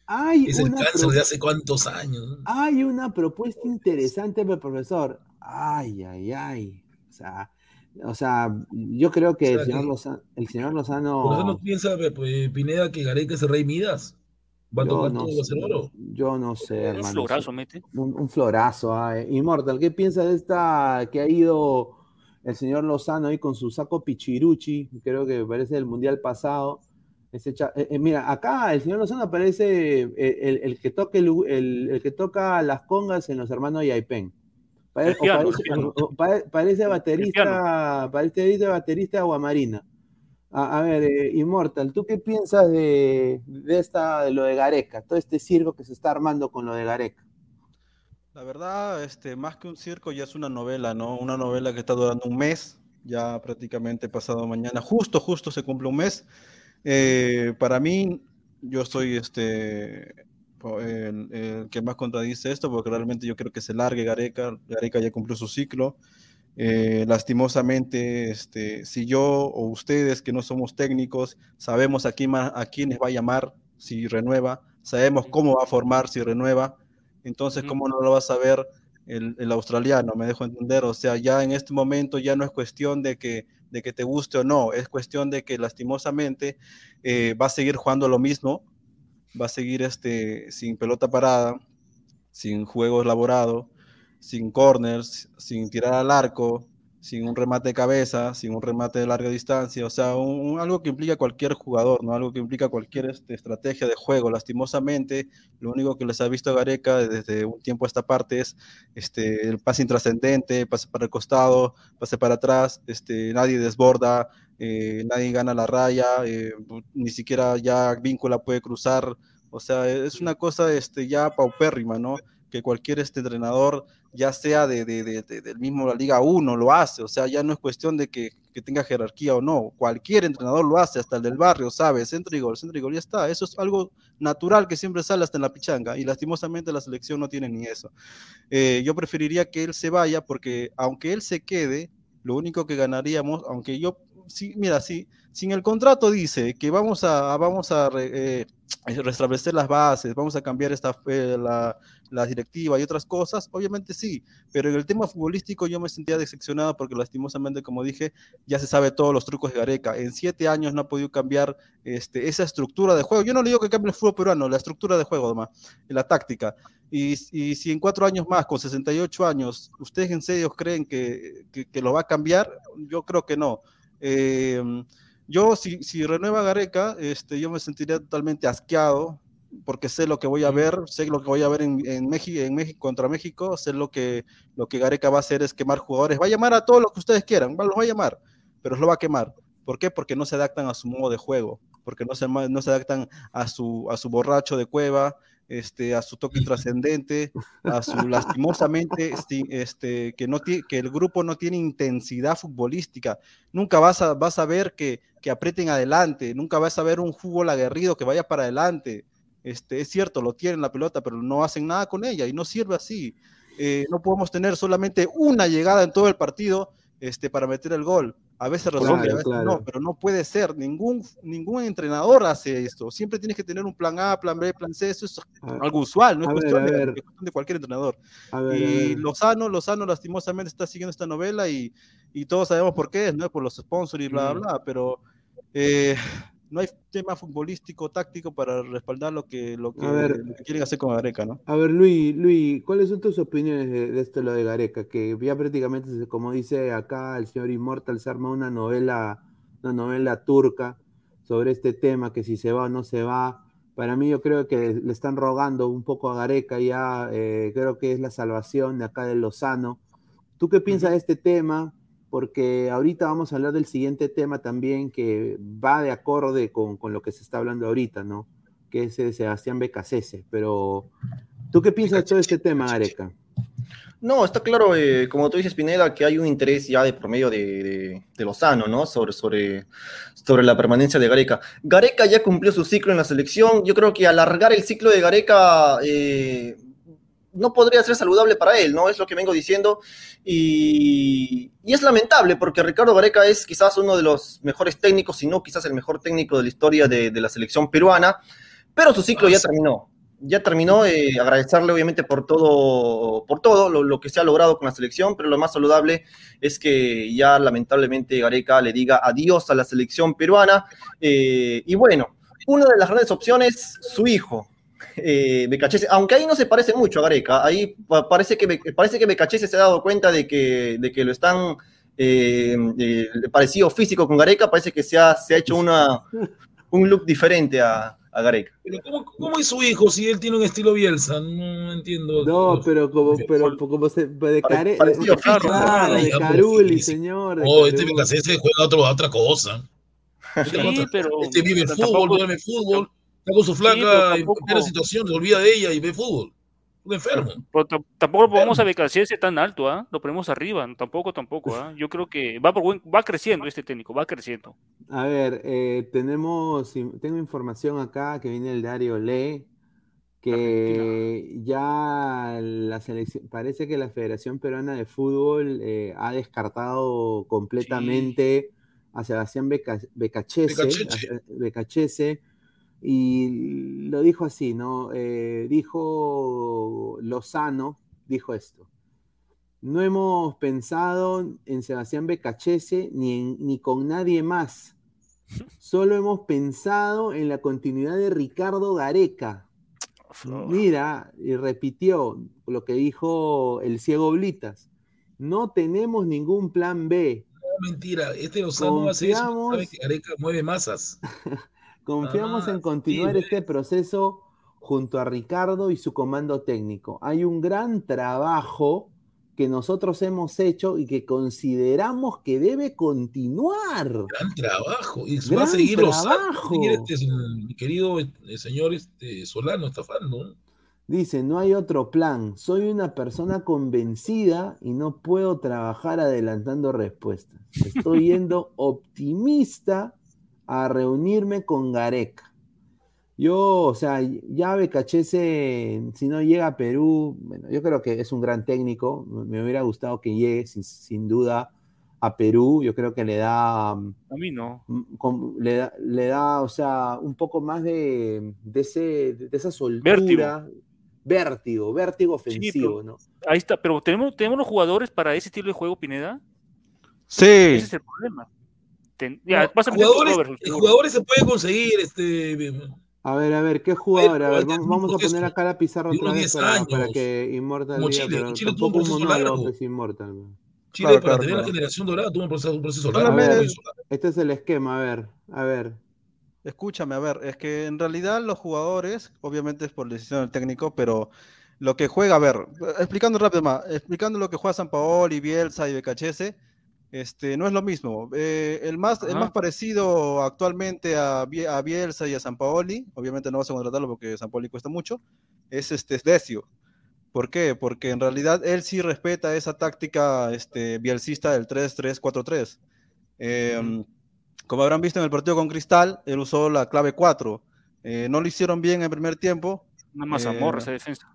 Hay Es el una, cáncer de hace cuántos años. hay una propuesta interesante profesor. Ay, ay, ay. O sea, o sea, yo creo que O sea el, señor que- Lozano, el señor Lozano, no piensa pues, Pineda que Gareca es el rey Midas. Va a yo tocar no, todo, sé, oro. yo no sé, Un hermano. florazo mete. Un, un florazo, ah, eh. Immortal. ¿Qué piensas de esta que ha ido el señor Lozano ahí con su saco Pichiruchi? Creo que parece del mundial pasado. Ese cha- eh, eh, mira, acá el señor Lozano parece eh, el, el que toca el, el- el que toca las congas en los hermanos Yaipen. Pare- parece, el piano. o- o pare- parece baterista, parece baterista de Guamarina. A, a ver, eh, Immortal, ¿tú qué piensas de, de esta, de lo de Gareca? Todo este circo que se está armando con lo de Gareca. La verdad, este, más que un circo, ya es una novela, ¿no? Una novela que está durando un mes, ya prácticamente pasado mañana, justo, justo se cumple un mes. Eh, para mí, yo soy este, el, el que más contradice esto, porque realmente yo creo que se largue Gareca, Gareca ya cumplió su ciclo. Eh, lastimosamente, este, si yo o ustedes que no somos técnicos, sabemos a, quién, a quiénes va a llamar si renueva, sabemos cómo va a formar si renueva, entonces. ¿cómo no lo va a saber el, el australiano? Me dejo entender. O sea, ya en este momento ya no es cuestión de que, de que te guste o no, es cuestión de que lastimosamente eh, va a seguir jugando lo mismo, va a seguir este, sin pelota parada, sin juego elaborado, sin corners, sin tirar al arco, sin un remate de cabeza, sin un remate de larga distancia, o sea, algo que implica cualquier jugador, ¿no? Algo que implica cualquier este, estrategia de juego. Lastimosamente, lo único que les ha visto a Gareca desde un tiempo a esta parte es este, el pase intrascendente, pase para el costado, pase para atrás, este, nadie desborda, eh, nadie gana la raya, eh, ni siquiera ya Víncula puede cruzar, o sea, es una cosa este, ya paupérrima, ¿no? Que cualquier este entrenador ya sea de, del mismo la Liga 1, lo hace, o sea, ya no es cuestión de que, tenga jerarquía o no, cualquier entrenador lo hace, hasta el del barrio, sabe, centro y gol, centro y gol, ya está, eso es algo natural que siempre sale hasta en la pichanga, y lastimosamente la selección no tiene ni eso. Eh, yo preferiría que él se vaya, porque aunque él se quede, lo único que ganaríamos, aunque yo, sí, mira, sí, sin el contrato dice que vamos a, vamos a eh, restablecer las bases, vamos a cambiar esta, eh, la, la, directiva y otras cosas, obviamente sí, pero en el tema futbolístico yo me sentía decepcionado porque lastimosamente, como dije, ya se sabe todos los trucos de Gareca. En siete años no ha podido cambiar este, esa estructura de juego. Yo no le digo que cambie el fútbol peruano, la estructura de juego, además, la táctica. Y, y, si en cuatro años más, con 68 años, ustedes en serio creen que, que, que lo va a cambiar, yo creo que no. Eh, yo, si, si renueva Gareca, este, yo me sentiría totalmente asqueado porque sé lo que voy a ver, sé lo que voy a ver en, en, México, en México contra México, sé lo que, lo que Gareca va a hacer es quemar jugadores, va a llamar a todos los que ustedes quieran, los va a llamar, pero los va a quemar. ¿Por qué? Porque no se adaptan a su modo de juego, porque no se, no se adaptan a su, a su borracho de cueva, este, a su toque trascendente, a su lastimosamente, este, que, no que el grupo no tiene intensidad futbolística. Nunca vas a, vas a ver que, que aprieten adelante, nunca vas a ver un fútbol aguerrido que vaya para adelante. Este, es cierto, lo tienen la pelota, pero no hacen nada con ella y no sirve así. Eh, no podemos tener solamente una llegada en todo el partido este, para meter el gol. A veces resuelve, a veces no, pero no puede ser. Ningún, ningún entrenador hace esto. Siempre tienes que tener un plan A, plan B, plan C. Eso es algo usual, no es cuestión, de, de, cualquier entrenador. y Lozano, Lozano lastimosamente está siguiendo esta novela y, y todos sabemos por qué, no es por los sponsors y bla, bla, bla, pero eh, no hay tema futbolístico, táctico para respaldar lo que, lo que, quieren hacer con Gareca, ¿no? A ver, Luis, Luis, ¿cuáles son tus opiniones de, esto lo de Gareca? Que ya prácticamente, como dice acá el señor Immortal, se arma una novela, una novela turca sobre este tema, que si se va o no se va. Para mí yo creo que le están rogando un poco a Gareca ya, eh, creo que es la salvación de acá de Lozano. ¿Tú qué piensas de este tema? Porque ahorita vamos a hablar del siguiente tema también que va de acorde con, lo que se está hablando ahorita, ¿no? Que es de Sebastián Becasese. Pero, ¿tú qué piensas de todo este tema, Areca? No, está claro, eh, como tú dices, Pineda, que hay un interés ya de promedio de, de, Lozano, ¿no? Sobre, sobre, sobre la permanencia de Gareca. Gareca ya cumplió su ciclo en la selección. Yo creo que alargar el ciclo de Gareca eh, no podría ser saludable para él, ¿no? Es lo que vengo diciendo. Y, es lamentable porque Ricardo Gareca es quizás uno de los mejores técnicos, si no quizás el mejor técnico de la historia de, la selección peruana, pero su ciclo ya terminó. Ya terminó, eh, agradecerle obviamente por todo, por todo lo, que se ha logrado con la selección, pero lo más saludable es que ya lamentablemente Gareca le diga adiós a la selección peruana. Eh, y bueno, una de las grandes opciones, su hijo, eh, aunque ahí no se parece mucho a Gareca, ahí parece que, parece que Becachese se ha dado cuenta de que, de que lo están eh, eh, parecido físico con Gareca, parece que se ha, se ha hecho una, un look diferente a, a Gareca. Pero ¿cómo, ¿cómo, es su hijo si él tiene un estilo Bielsa? No entiendo. No, pero como, pero como se, de, care, parecido físico, claro, de Caruli, señor. No, este Becachese juega otro, otra cosa. Sí, pero, este vive el fútbol, duerme fútbol con su flaca en primera situación, se olvida de ella y ve fútbol. Un enfermo. tampoco lo ponemos a Becasiese tan alto, ¿ah? Lo ponemos arriba, tampoco, tampoco, ¿ah? Yo creo que va, va creciendo este técnico, va creciendo. A ver, eh, tenemos, tengo información acá que viene el diario Le, que ya la selección, parece que la Federación Peruana de Fútbol eh, ha descartado completamente a Sebastián Becachese y lo dijo así, ¿no? Eh, dijo Lozano, dijo esto. No hemos pensado en Sebastián Becachese ni, ni con nadie más. Solo hemos pensado en la continuidad de Ricardo Gareca. Mira, y repitió lo que dijo el ciego Blitas. No tenemos ningún plan B. No, mentira. Este Lozano hace eso. Confiamos- Sabe que Gareca mueve masas. Confiamos Ah, en continuar este proceso junto a Ricardo y su comando técnico. Hay un gran trabajo que nosotros hemos hecho y que consideramos que debe continuar. Gran trabajo. Y va a seguir trabajo. Seguir este, mi querido este, señor este, Solano estafando. Dice, no hay otro plan. Soy una persona convencida y no puedo trabajar adelantando respuestas. Estoy yendo optimista a reunirme con Gareca. Yo, o sea, ya Becachese, si no llega a Perú, bueno, yo creo que es un gran técnico. Me hubiera gustado que llegue, sin, sin duda, a Perú. Yo creo que le da A mí no. mm, le da, le da, o sea, un poco más de, de, ese, de esa soltura. Vértigo, vértigo, ofensivo, pero- ¿no? Ahí está, pero tenemos, tenemos los jugadores para ese estilo de juego, Pineda. Sí, Ese es el problema. Ten- ya, No, jugadores, jugadores se pueden conseguir. Este, A ver, a ver, ¿qué jugador? A ver, vamos, a poner acá la pizarra otra vez 10 para, para que Inmortal Como diga, Chile, pero Chile tuvo un monólogo largo. es Inmortal. ¿no? Chile, Claro, para claro, tener la claro. generación dorada, tuvo un proceso, un proceso largo. Ver, este es el esquema, a ver, a ver. Escúchame, a ver, es que en realidad los jugadores, obviamente es por decisión del técnico, pero lo que juega, a ver, explicando rápido más, explicando lo que juega San Paoli, Bielsa y Becachese, este, no es lo mismo. Eh, el, más, el más parecido actualmente a, Bie- a Bielsa y a San Paoli, obviamente no vas a contratarlo porque San Paoli cuesta mucho, es este es Decio. ¿Por qué? Porque en realidad él sí respeta esa táctica este, bielcista del 3-3-4-3. Eh, como habrán visto en el partido con Cristal, él usó la clave 4. Eh, no lo hicieron bien en el primer tiempo. Una mazamorra eh, esa defensa.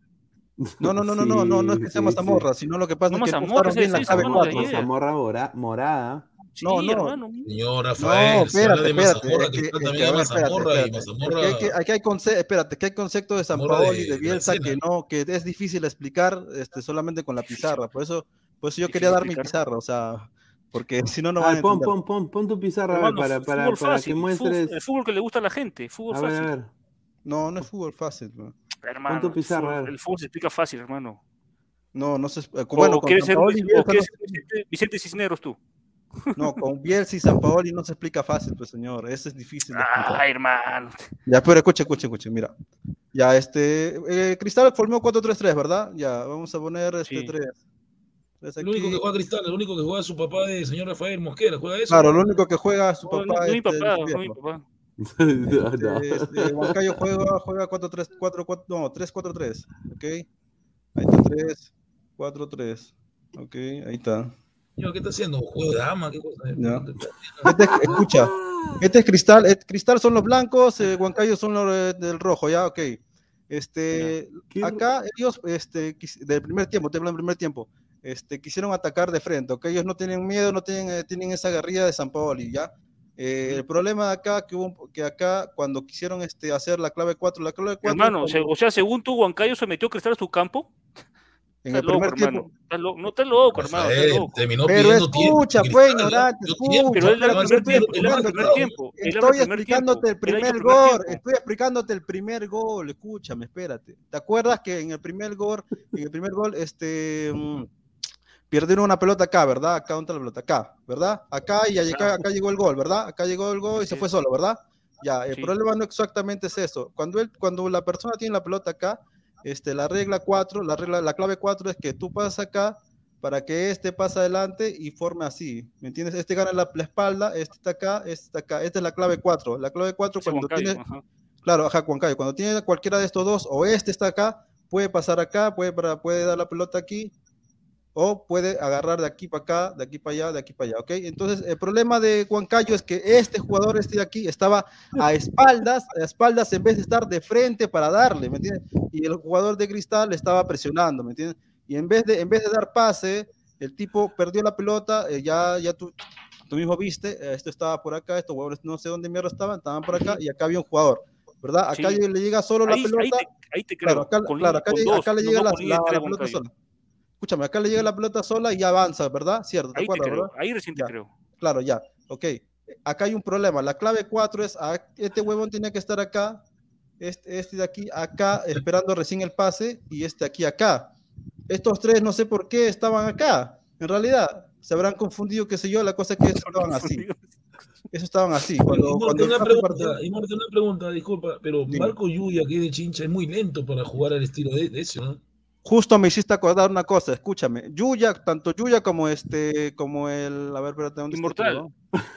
No, no, no, no, no, no, no es que sea sí, Mazamorra, sino lo que pasa No, es que no es bien la clave hermano, de 4. ayer. Mazamorra mora- morada. Sí, no, no. hermano. Señor No, Rafael, habla espérate, de espérate. Y aquí hay conce- espérate, que hay conceptos de San Mazamorra Paoli, de de Bielsa, que no, que es difícil explicar este, solamente con la pizarra. Por eso, por eso yo quería dar mi pizarra, o sea, porque si no, no A van a pon, pon, pon, pon tu pizarra a ver, Hermano, para, para, fútbol para fácil, que muestres. el fútbol que le gusta a la gente, fútbol A ver, a fácil. ver. No, no es fútbol fácil. ¿No? Hermano, el pizarra, a el fútbol se explica fácil, hermano. No, no sé. O- Bueno, o con quieres ser o quieres no- Vicente, Vicente Cisneros tú. No, con Bielsa y San Paoli no se explica fácil, pues señor. Eso es difícil. Ay, hermano. Ya, pero escuche, escuche, escuche, mira. Ya, este. eh, Cristal formó 4-3-3, ¿verdad? Ya, vamos a poner este Sí. 3. Tres El único aquí. que juega Cristal, el único que juega es su papá de señor Rafael Mosquera, juega eso. Claro, lo único que juega es su No, no, papá. no mi papá, el no mi papá. No, no. Este, este, Huancayo juega, juega 4-3, 4-4, no, 3-4-3. Ok. Ahí está 3, 4-3. Ok, ahí está. ¿qué está haciendo? ¿Juego de dama? ¿Qué cosa? Ya. Este, escucha, este es cristal, eh, cristal son los blancos, eh, Huancayo son los eh, del rojo, ya, ok. Este, ¿Qué- acá ellos, este, del primer tiempo, te hablo del primer tiempo, este, quisieron atacar de frente, ok, ellos no tienen miedo, no tienen, eh, tienen esa guerrilla de San Paoli, ya. Eh, el problema de acá, que, hubo, que acá, cuando quisieron este, hacer la clave 4, la clave 4, Hermano, o sea, o sea, según tú, Huancayo se metió a Cristal a su campo. en el loco, primer hermano. tiempo. Estás lo- no estás loco, hermano. Loco. terminó Pero tiempo. escucha, pues, ¿no? ignorante, escucha. Pero él era el primer tiempo. Él era el primer Estoy explicándote el primer gol, estoy explicándote el primer gol, escúchame, espérate. ¿Te acuerdas que en el primer gol, en el primer gol, este perdieron una pelota acá, ¿verdad? Acá ¿dónde está la pelota, acá, ¿verdad? Acá y ya llega- acá llegó el gol, ¿verdad? Acá llegó el gol y se Así fue solo, ¿verdad? Ya, el Sí. problema no exactamente es eso. Cuando él, cuando la persona tiene la pelota acá, este, la regla 4, la regla, la clave 4 es que tú pasas acá para que este pase adelante y forme así, ¿me entiendes? Este gana la, la espalda, este está acá, este está acá, esta es la clave 4. La clave 4 Ese cuando Huancayo, tiene, ajá. claro, ajá, Huancayo, cuando tiene cualquiera de estos dos, o este está acá, puede pasar acá, puede, para, puede dar la pelota aquí, o puede agarrar de aquí para acá, de aquí para allá, de aquí para allá, ¿ok? Entonces, el problema de Huancayo es que este jugador, este de aquí, estaba a espaldas, a espaldas en vez de estar de frente para darle, ¿me entiendes? Y el jugador de Cristal estaba presionando, ¿me entiendes? Y en vez de, en vez de dar pase, el tipo perdió la pelota, eh, ya, ya tú, tú mismo viste, eh, esto estaba por acá, estos jugadores no sé dónde mierda estaban, estaban por acá, y acá había un jugador, ¿verdad? Acá Sí. le llega solo la Ahí, pelota. ahí te, ahí te creo. Claro, acá, con claro, acá, con llega, dos, acá le llega no la, la- la pelota sola. Escúchame, acá le llega la pelota sola y avanza, ¿verdad? Cierto, ¿te Ahí te acuerdas, creo. verdad? Ahí recién te Ya. creo. Claro, ya, ok. Acá hay un problema. La clave 4 es, ah, este huevón tiene que estar acá, este, este de aquí acá, esperando recién el pase, y este aquí acá. Estos tres no sé por qué estaban acá. En realidad, se habrán confundido, qué sé yo, la cosa es que eso estaban así. Eso estaban así. Cuando, Y Morte, cuando una pregunta, partido- y Morte, una pregunta, disculpa, pero. Marco Yuya, que es de Chincha, es muy lento para jugar al estilo de, de ese, ¿no? Justo me hiciste acordar una cosa, escúchame. Yuya, tanto Yuya como este, como el. A ver, espérate, ¿dónde está Inmortal.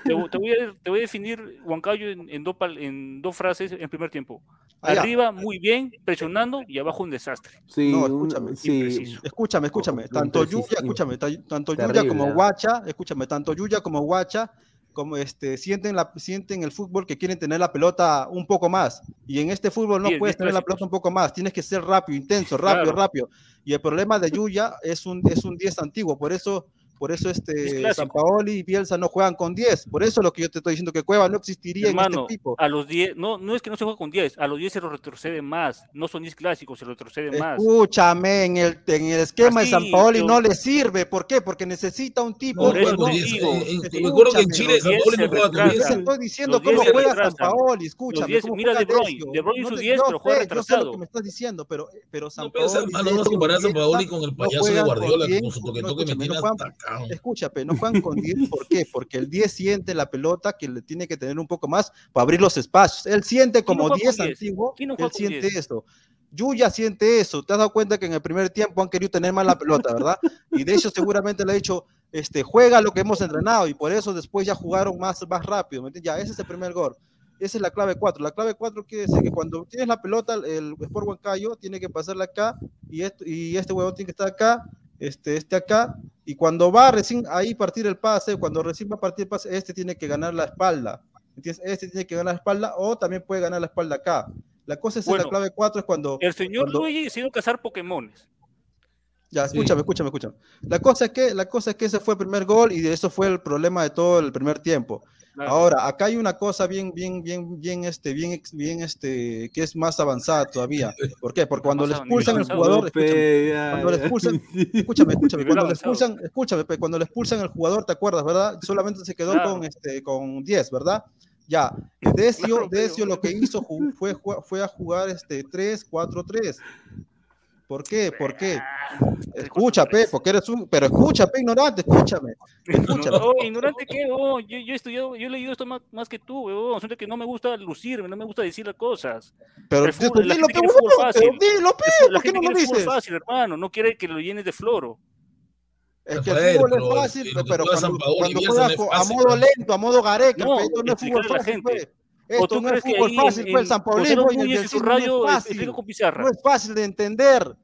Te, te voy a, te voy a definir, Huancayo, en, en, dos, pal- en dos frases en primer tiempo. Ya. Arriba, muy bien, presionando, y abajo un desastre. Sí, No, un- escúchame, sí, impreciso. Escúchame, escúchame. Tanto Yuya, escúchame, ta- tanto Yuya como. Guacha, escúchame, tanto Yuya como Guacha, como este, sienten, la, sienten el fútbol que quieren tener la pelota un poco más. Y en este fútbol no puedes tener la pelota un poco más. Tienes que ser rápido, intenso, rápido, Claro. rápido. Y el problema de Yuya es un, es un 10 antiguo. Por eso, por eso Es este. San Paoli y Bielsa no juegan con 10. Por eso lo que yo te estoy diciendo, que Cueva no existiría en Hermano, este equipo. a los 10, no, no es que no se juega con 10, a los 10 se lo retrocede más. No son 10 clásicos, se lo retrocede más. Escúchame, en el, en el esquema de San Así, Paoli pero- no le sirve. ¿por qué? Porque necesita un tipo. No, Por eso digo, en- en- me acuerdo que en Chile San Paoli no juega con Yo retrasan. te 10. estoy diciendo cómo juega San. Paoli, escúchame. diez- cómo mira juega De Bruyne. De Bruyne No te- 10, yo pero juega sé, yo sé lo retrasado. que me estás diciendo, pero, pero San No, Paoli. hermano, no vas a comparar a San Paoli con el no payaso de Guardiola, 10, con su toque no, toque me tiene no juegan- atacado. Escúchame, no juegan con 10, ¿por qué? Porque el 10 siente la pelota que le tiene que tener un poco más para abrir los espacios. Él siente ¿Quién no como con 10 10? antiguo, ¿Quién no él siente 10? eso. Yuya siente eso. ¿Te has dado cuenta que en el primer tiempo han querido tener más la pelota, verdad? Y de hecho seguramente le ha dicho, este, juega lo que hemos entrenado y por eso después ya jugaron más, más rápido. ¿me entiendes? Ya, ese es el primer gol. Esa es la clave 4. La clave 4 quiere decir que cuando tienes la pelota, el Sport Huancayo tiene que pasarla acá y, esto, y este huevón tiene que estar acá, este, este acá. Y cuando va recién ahí partir el pase, cuando recién va a partir el pase, este tiene que ganar la espalda. ¿entiendes? Este tiene que ganar la espalda o también puede ganar la espalda acá. La cosa es en la Bueno, clave 4 es cuando... El señor cuando- Luigi se ha ido a cazar Pokémones. Ya, Sí. escúchame, escúchame, escúchame. La cosa es que, la cosa es que ese fue el primer gol y de eso fue el problema de todo el primer tiempo. Claro. Ahora, acá hay una cosa bien, bien, bien, bien, este, bien, bien, este, que es más avanzada todavía. ¿Por qué? Porque cuando le expulsan al jugador, escúchame, cuando le expulsan- escúchame, escúchame, cuando le expulsan, escúchame, cuando le expulsan al jugador, ¿te acuerdas, verdad? Solamente se quedó Claro. con, este, con 10, ¿verdad? Ya, Decio, Decio lo que hizo fue, fue a jugar este 3-4-3. ¿Por qué? ¿Por qué? Escucha, Pe, porque eres un. Pero escucha, Pe, ignorante, escúchame. Escúchame. No, ignorante qué, oh, yo, yo he estudiado, yo he leído esto más, más que tú, weón. Solo que no me gusta lucirme, no me gusta decir las cosas. Pero el fútbol- pues, la dilo, pe, pero fácil. dilo, Pe, La ¿por qué no lo dices? fácil, hermano, no quiere que lo llenes de floro. Es que el fútbol pero es fácil, pero cuando, cuando juegas a modo lento, a modo gareca, No, no es fútbol explicarle a la fácil, gente. pe. ¿O Esto no es fútbol fácil, en, pe, el San José Paulismo y el su Cine no radio es explica fácil. con pizarra? No es fácil de entender.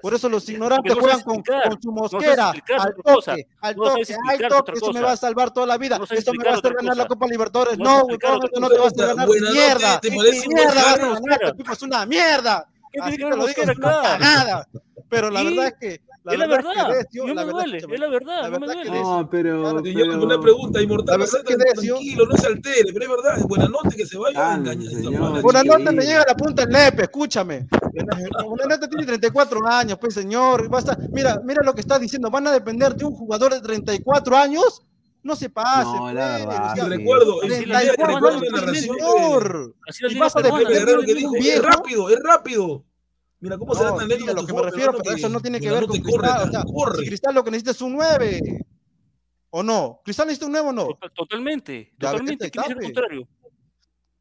Por eso los ignorantes no juegan con, con su no mosquera, al toque, al no toque, al toque, eso me va a salvar toda la vida, No esto me va a hacer ganar la. Copa Libertadores, No no, güey, no, no te vas a cosa. ganar Buena mierda, ¿te un mierda, vas a mosquero? ganar, este es una mierda, ¿Qué así te lo digo, cagada, pero la verdad es que, la es la verdad es verdad. que Decio, Yo la me verdad, duele, es la verdad, la no me duele. No, pero. Claro, Yo pero- una pregunta, Inmortal, La verdad que tranquilo, no se altere, pero es verdad, es buena nota que se vaya. Buenas noches, me llega a la punta el nepe, escúchame. Buenas noches tiene 34 años, pues señor. Basta. Mira, mira lo que está diciendo. ¿Van a depender de un jugador de 34 años? No se pase. No, la pues, verdad, o sea, recuerdo, Sí, la recuerdo la narración señor. Y vas a depender de un dijo, es viejo. rápido, es rápido. Mira, ¿cómo será No, tan sí, lento a lo que me refiero, pero eso no tiene que ver no con corre, Cristal. O sea, si corre. Cristal lo que necesita es un 9. ¿O no? ¿Cristal necesita un 9 o no? Total- Totalmente, Ya, totalmente. ¿Quién es el contrario?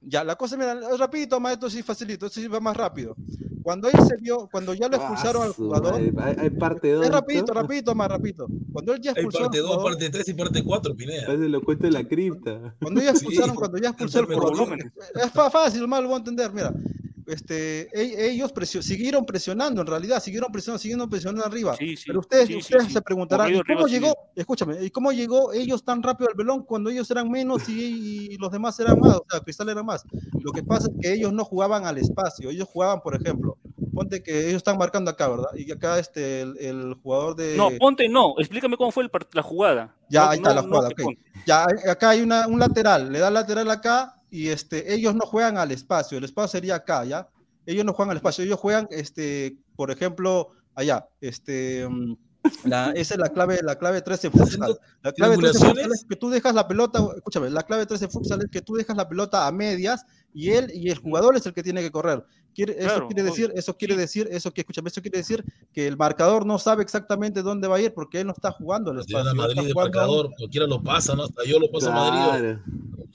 Ya, la cosa, mira, rapidito, maestro, sí, facilito, esto sí va más rápido. Cuando él se vio, cuando ya lo expulsaron al Ah, su jugador, Hay, hay parte 2. es rapidito, rapidito, más rapidito. Cuando él ya Hay expulsó al parte 2, jugador, parte 3 y parte 4, Pineda. Parece lo cuento de la cripta. Cuando ya Sí, expulsaron, cuando ya cantarme jugador, volúmenes. es fa- fácil, mal lo voy a entender, mira. Este, e- ellos presio- siguieron presionando, en realidad, siguieron presionando, siguieron presionando arriba. Sí, sí, Pero ustedes, sí, ustedes se preguntarán, Corrido ¿y cómo arriba, llegó? Escúchame, ¿y cómo llegó ellos tan rápido al velón cuando ellos eran menos y, y los demás eran más? O sea, Cristal era más. Lo que pasa es que ellos no jugaban al espacio, ellos jugaban, por ejemplo, ponte que ellos están marcando acá, ¿verdad? Y acá este, el, el jugador de... No, ponte no. Explícame cómo fue el la jugada. Ya, No- ahí está no- la no jugada, que ok. Ya, acá hay una, un lateral, le da lateral acá y este, ellos no juegan al espacio, el espacio sería acá, ¿ya? Ellos no juegan al espacio, ellos juegan, este, por ejemplo, allá, este, mm, la, esa es la clave, la clave 13 en futsal. La clave 13 en futsal es que tú dejas la pelota, escúchame, la clave 13 en futsal es que tú dejas la pelota a medias y él y el jugador es el que tiene que correr. Quiere, eso Claro, quiere obvio. decir, eso quiere decir, eso que escúchame, eso quiere decir que el marcador no sabe exactamente dónde va a ir porque él no está jugando el a espacio. él Madrid un- marcador, cualquiera lo pasa, ¿no? Hasta yo lo paso a Madrid. Claro.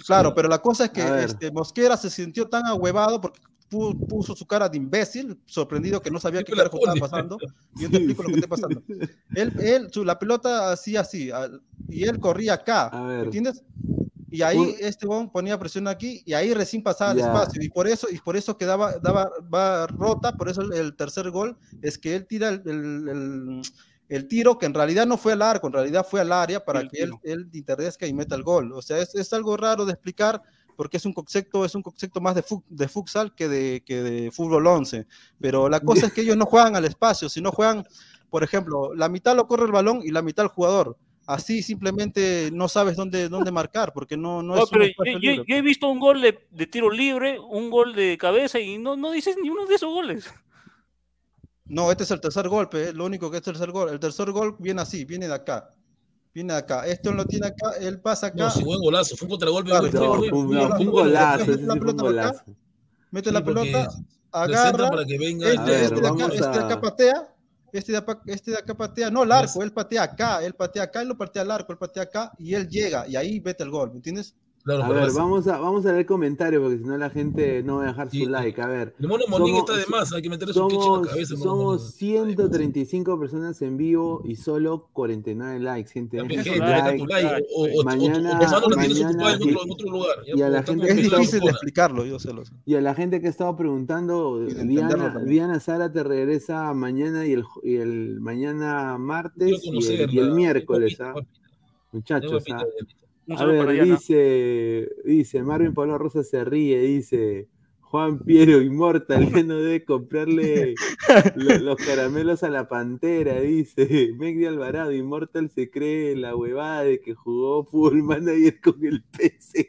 Claro, pero la cosa es que este, Mosquera se sintió tan ahuevado porque pu- puso su cara de imbécil, sorprendido que no sabía qué carajo estaba pasando. Yo te explico lo que está pasando. Él, él su- la pelota hacía así, al- y él corría acá. ¿entiendes? Y ahí Un- este bon ponía presión aquí y ahí recién pasaba el Ya. espacio y por eso y por eso quedaba daba va rota, por eso el, el tercer gol es que él tira el, el- el- el tiro que en realidad no fue al arco, en realidad fue al área para El que él, él interdezca y meta el gol. O sea, es, es algo raro de explicar porque es un concepto, es un concepto más de, fu- de futsal que de, que de fútbol 11. Pero la cosa es que ellos no juegan al espacio, sino juegan, por ejemplo, la mitad lo corre el balón y la mitad el jugador. Así simplemente no sabes dónde, dónde marcar, porque no, no No, es un pero espacio yo, yo- yo he visto un gol de, de tiro libre, un gol de cabeza y no, no dices ni uno de esos goles. No, este es el tercer golpe, eh, lo único que es el tercer gol. El tercer gol viene así, viene de acá. Viene de acá. Esto lo tiene acá, él pasa acá, No, sí, buen golazo. Fue un contragolpe Claro, fue un, la- fue un golazo, la fue un pelota por acá. golazo. mete Sí, la pelota, agarra, para que venga. este, A ver, este de acá, este de acá patea, este de, acá, este de acá patea, no el arco, él patea acá, él patea acá, él lo patea al arco, él patea acá y él llega y ahí mete el gol, ¿me entiendes? Claro, A ver, vamos a, vamos a leer comentarios porque si no la gente no va a dejar Sí. su like. A ver, El mono Monín Somos- está de más, hay que meterle su queche en somos, la cabeza. somos Monín. 135 personas en vivo y solo 49 likes, gente. También, gente, su like. tu like, o, o, Mañana- o mañana- en otro, en otro lugar. ya, y a la gente Es difícil de explicarlo, yo sé lo sé. Y a la gente que estaba preguntando, Y de entenderlo Diana. Diana Sara te regresa mañana y el, y el mañana martes y el, y el miércoles, Papita, ¿ah? papita, muchachos. papita, ¿ah? A para ver, Diana. dice, dice, Marvin Pablo Rosa se ríe, dice, Juan Piero Inmortal, ya no debe comprarle lo- los caramelos a la pantera, dice, Megdi Alvarado, Inmortal se cree la huevada de que jugó Full Manager con el PSG.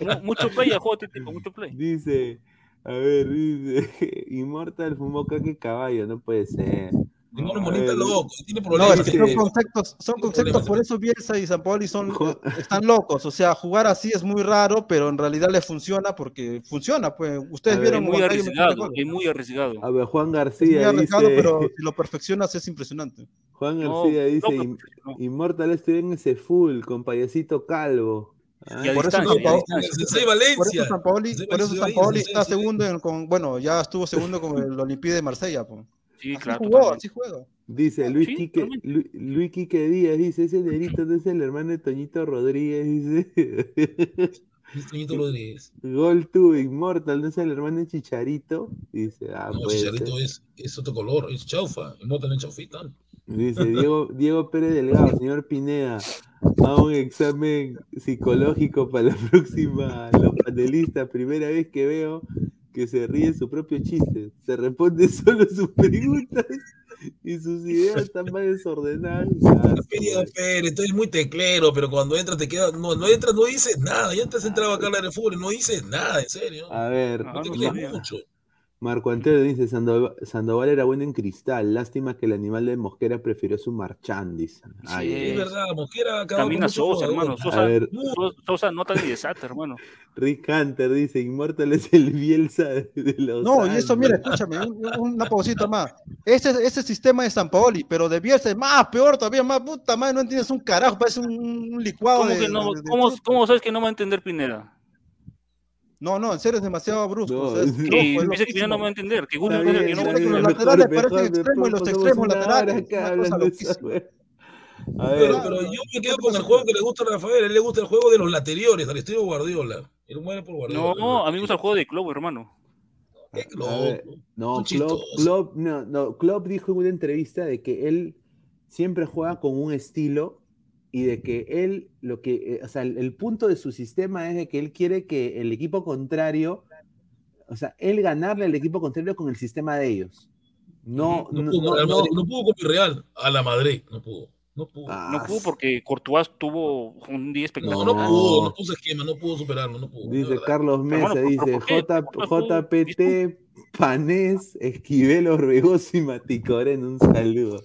Mu- Mucho play a juego, Titico, mucho play. Dice, a ver, dice, Inmortal fumó caque caballo, no puede ser. Está loco, tiene No, es que son conceptos, son conceptos, por eso Bielsa y San Paoli son, están locos. O sea, jugar así es muy raro, pero en realidad les funciona porque funciona. Pues ustedes ver, Es vieron muy Huancayo metiendo arriesgado, es muy arriesgado. A ver, Juan Es muy García arriesgado, dice, pero si lo perfeccionas es impresionante. Juan No, García no, dice, "In- no. Inmortal estuvo en ese full con payasito calvo. Ah, Por eso no, no, Por eso San Paoli, Sensei por eso Valencia, San Paoli Sensei, está segundo en, con, bueno, ya estuvo segundo con el Olympique de Marsella. pues. Sí, Así claro. jugó, así juega. Dice Luis Sí, Quique. Lu- Luis Quique Díaz, dice, ese negrito no es el hermano de Toñito Rodríguez, dice. Toñito Rodríguez. Gol to Immortal, no es el hermano de Chicharito. Dice, ah, No, puede Chicharito es, es otro color, es chaufa. No es chaufita. Dice Diego, Diego Pérez Delgado, señor Pineda, a un examen psicológico para la próxima, los panelistas, primera vez que veo que se ríe su propio chiste, se responde solo sus preguntas y sus ideas están más desordenadas. Su Pérez, tú eres muy teclero, pero cuando entras te queda. No, no entras, no dices nada. Ya antes entraba acá a hablar de fútbol y no dices nada, en serio. A ver, No te no crees sabía. mucho. Marco Antonio dice, Sandoval, Sandoval era bueno en cristal, lástima que el animal de Mosquera prefirió su marchand, dice. Ay, Sí, Es ay. verdad, Mosquera acabó También con a muchos Sosa, hermano. A Sosa, ver, Sosa no tan ni desastre, hermano. Rick Hunter dice, Inmortal es el Bielsa de, de los No, y eso, Santos". mira, escúchame, un- un- una pausita más. Ese, ese sistema de San Paoli, pero de Bielsa es más peor todavía, más puta madre, no entiendes un carajo, parece un, un licuado ¿Cómo, de, que no, de- de cómo, cómo sabes que no va a entender Pineda? No, no, en serio es demasiado brusco. No, o sea, es loco, Que es dice que Pineda no loquísimo. va a entender. Que bien, que no Los bien, entender. laterales mejor, parecen mejor, extremos y los mejor extremos laterales, wea. A Pero, ver, pero yo me quedo con el juego que le gusta a Rafael. A él le gusta el juego de los lateriores, al estilo Guardiola. Él muere por Guardiola. No, a mí me gusta el juego de club, hermano. Qué no, Klopp. Klopp- no, no, Klopp dijo en una entrevista de que él siempre juega con un estilo y de que él, lo que, eh, o sea, el, el punto de su sistema es de que él quiere que el equipo contrario, o sea, él ganarle al equipo contrario con el sistema de ellos. No, No no, pudo, no, no- pudo con Real a la Madrid. No pudo. No pudo. Ah, No pudo porque Courtois tuvo un día No, espectacular. no No. pudo, no puso esquema, no pudo superarlo, no pudo. Dice. Carlos Mesa, Hermano, ¿por- dice? J- ¿Por qué tú- JPT, Panés, Esquivel, Orbegoso y Maticorén, un saludo.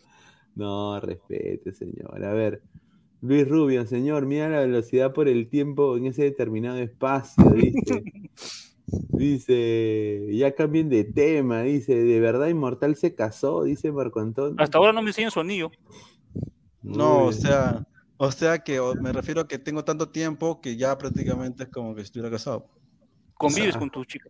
No, respete, señor. A ver, Luis Rubio, señor, mira la velocidad por el tiempo en ese determinado espacio, dice. Dice, ya cambien de tema, dice, de verdad Inmortal se casó, dice Marco Antonio. Hasta ahora no me enseñan su anillo. No, o sea, o sea que o- me refiero a que tengo tanto tiempo que ya prácticamente es como que estuviera casado. Convives Ah. con tu chica.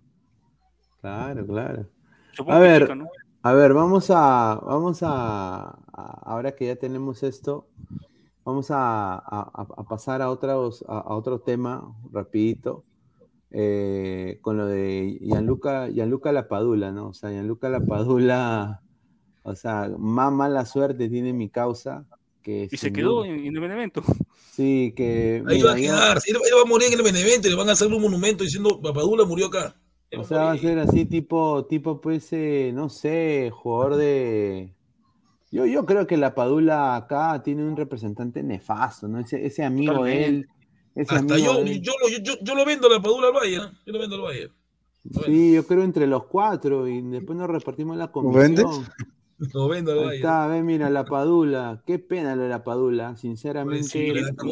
Claro, claro. Supongo A que ver, chica, ¿no? A ver, vamos a, vamos a, a- ahora que ya tenemos esto, vamos a, a- a pasar a, otros, a, a otro tema rapidito, eh, con lo de Gianluca, Gianluca Lapadula, ¿no? O sea, Gianluca Lapadula, o sea, más mala suerte tiene mi causa. Que Y se quedó duda- en, en el Benevento. Sí, que... Ahí va a quedar. Él, él va a morir en el Benevento y le van a hacer un monumento diciendo Papadula murió acá. Él O sea, va a ser así tipo, tipo pues, eh, no sé, jugador de... Yo, yo creo que la Padula acá tiene un representante nefasto, ¿no? Ese, ese amigo de él, ese Hasta amigo yo, de él. yo, lo- yo, yo lo vendo a la Padula al Bayern. Yo lo vendo al Bayern. Sí, yo creo entre los cuatro y después nos repartimos la vendes? comisión. Lo vendo al Ahí Bayern. está, ve, mira, la Padula, qué pena lo de la Padula, sinceramente. Sí, la el Benevento,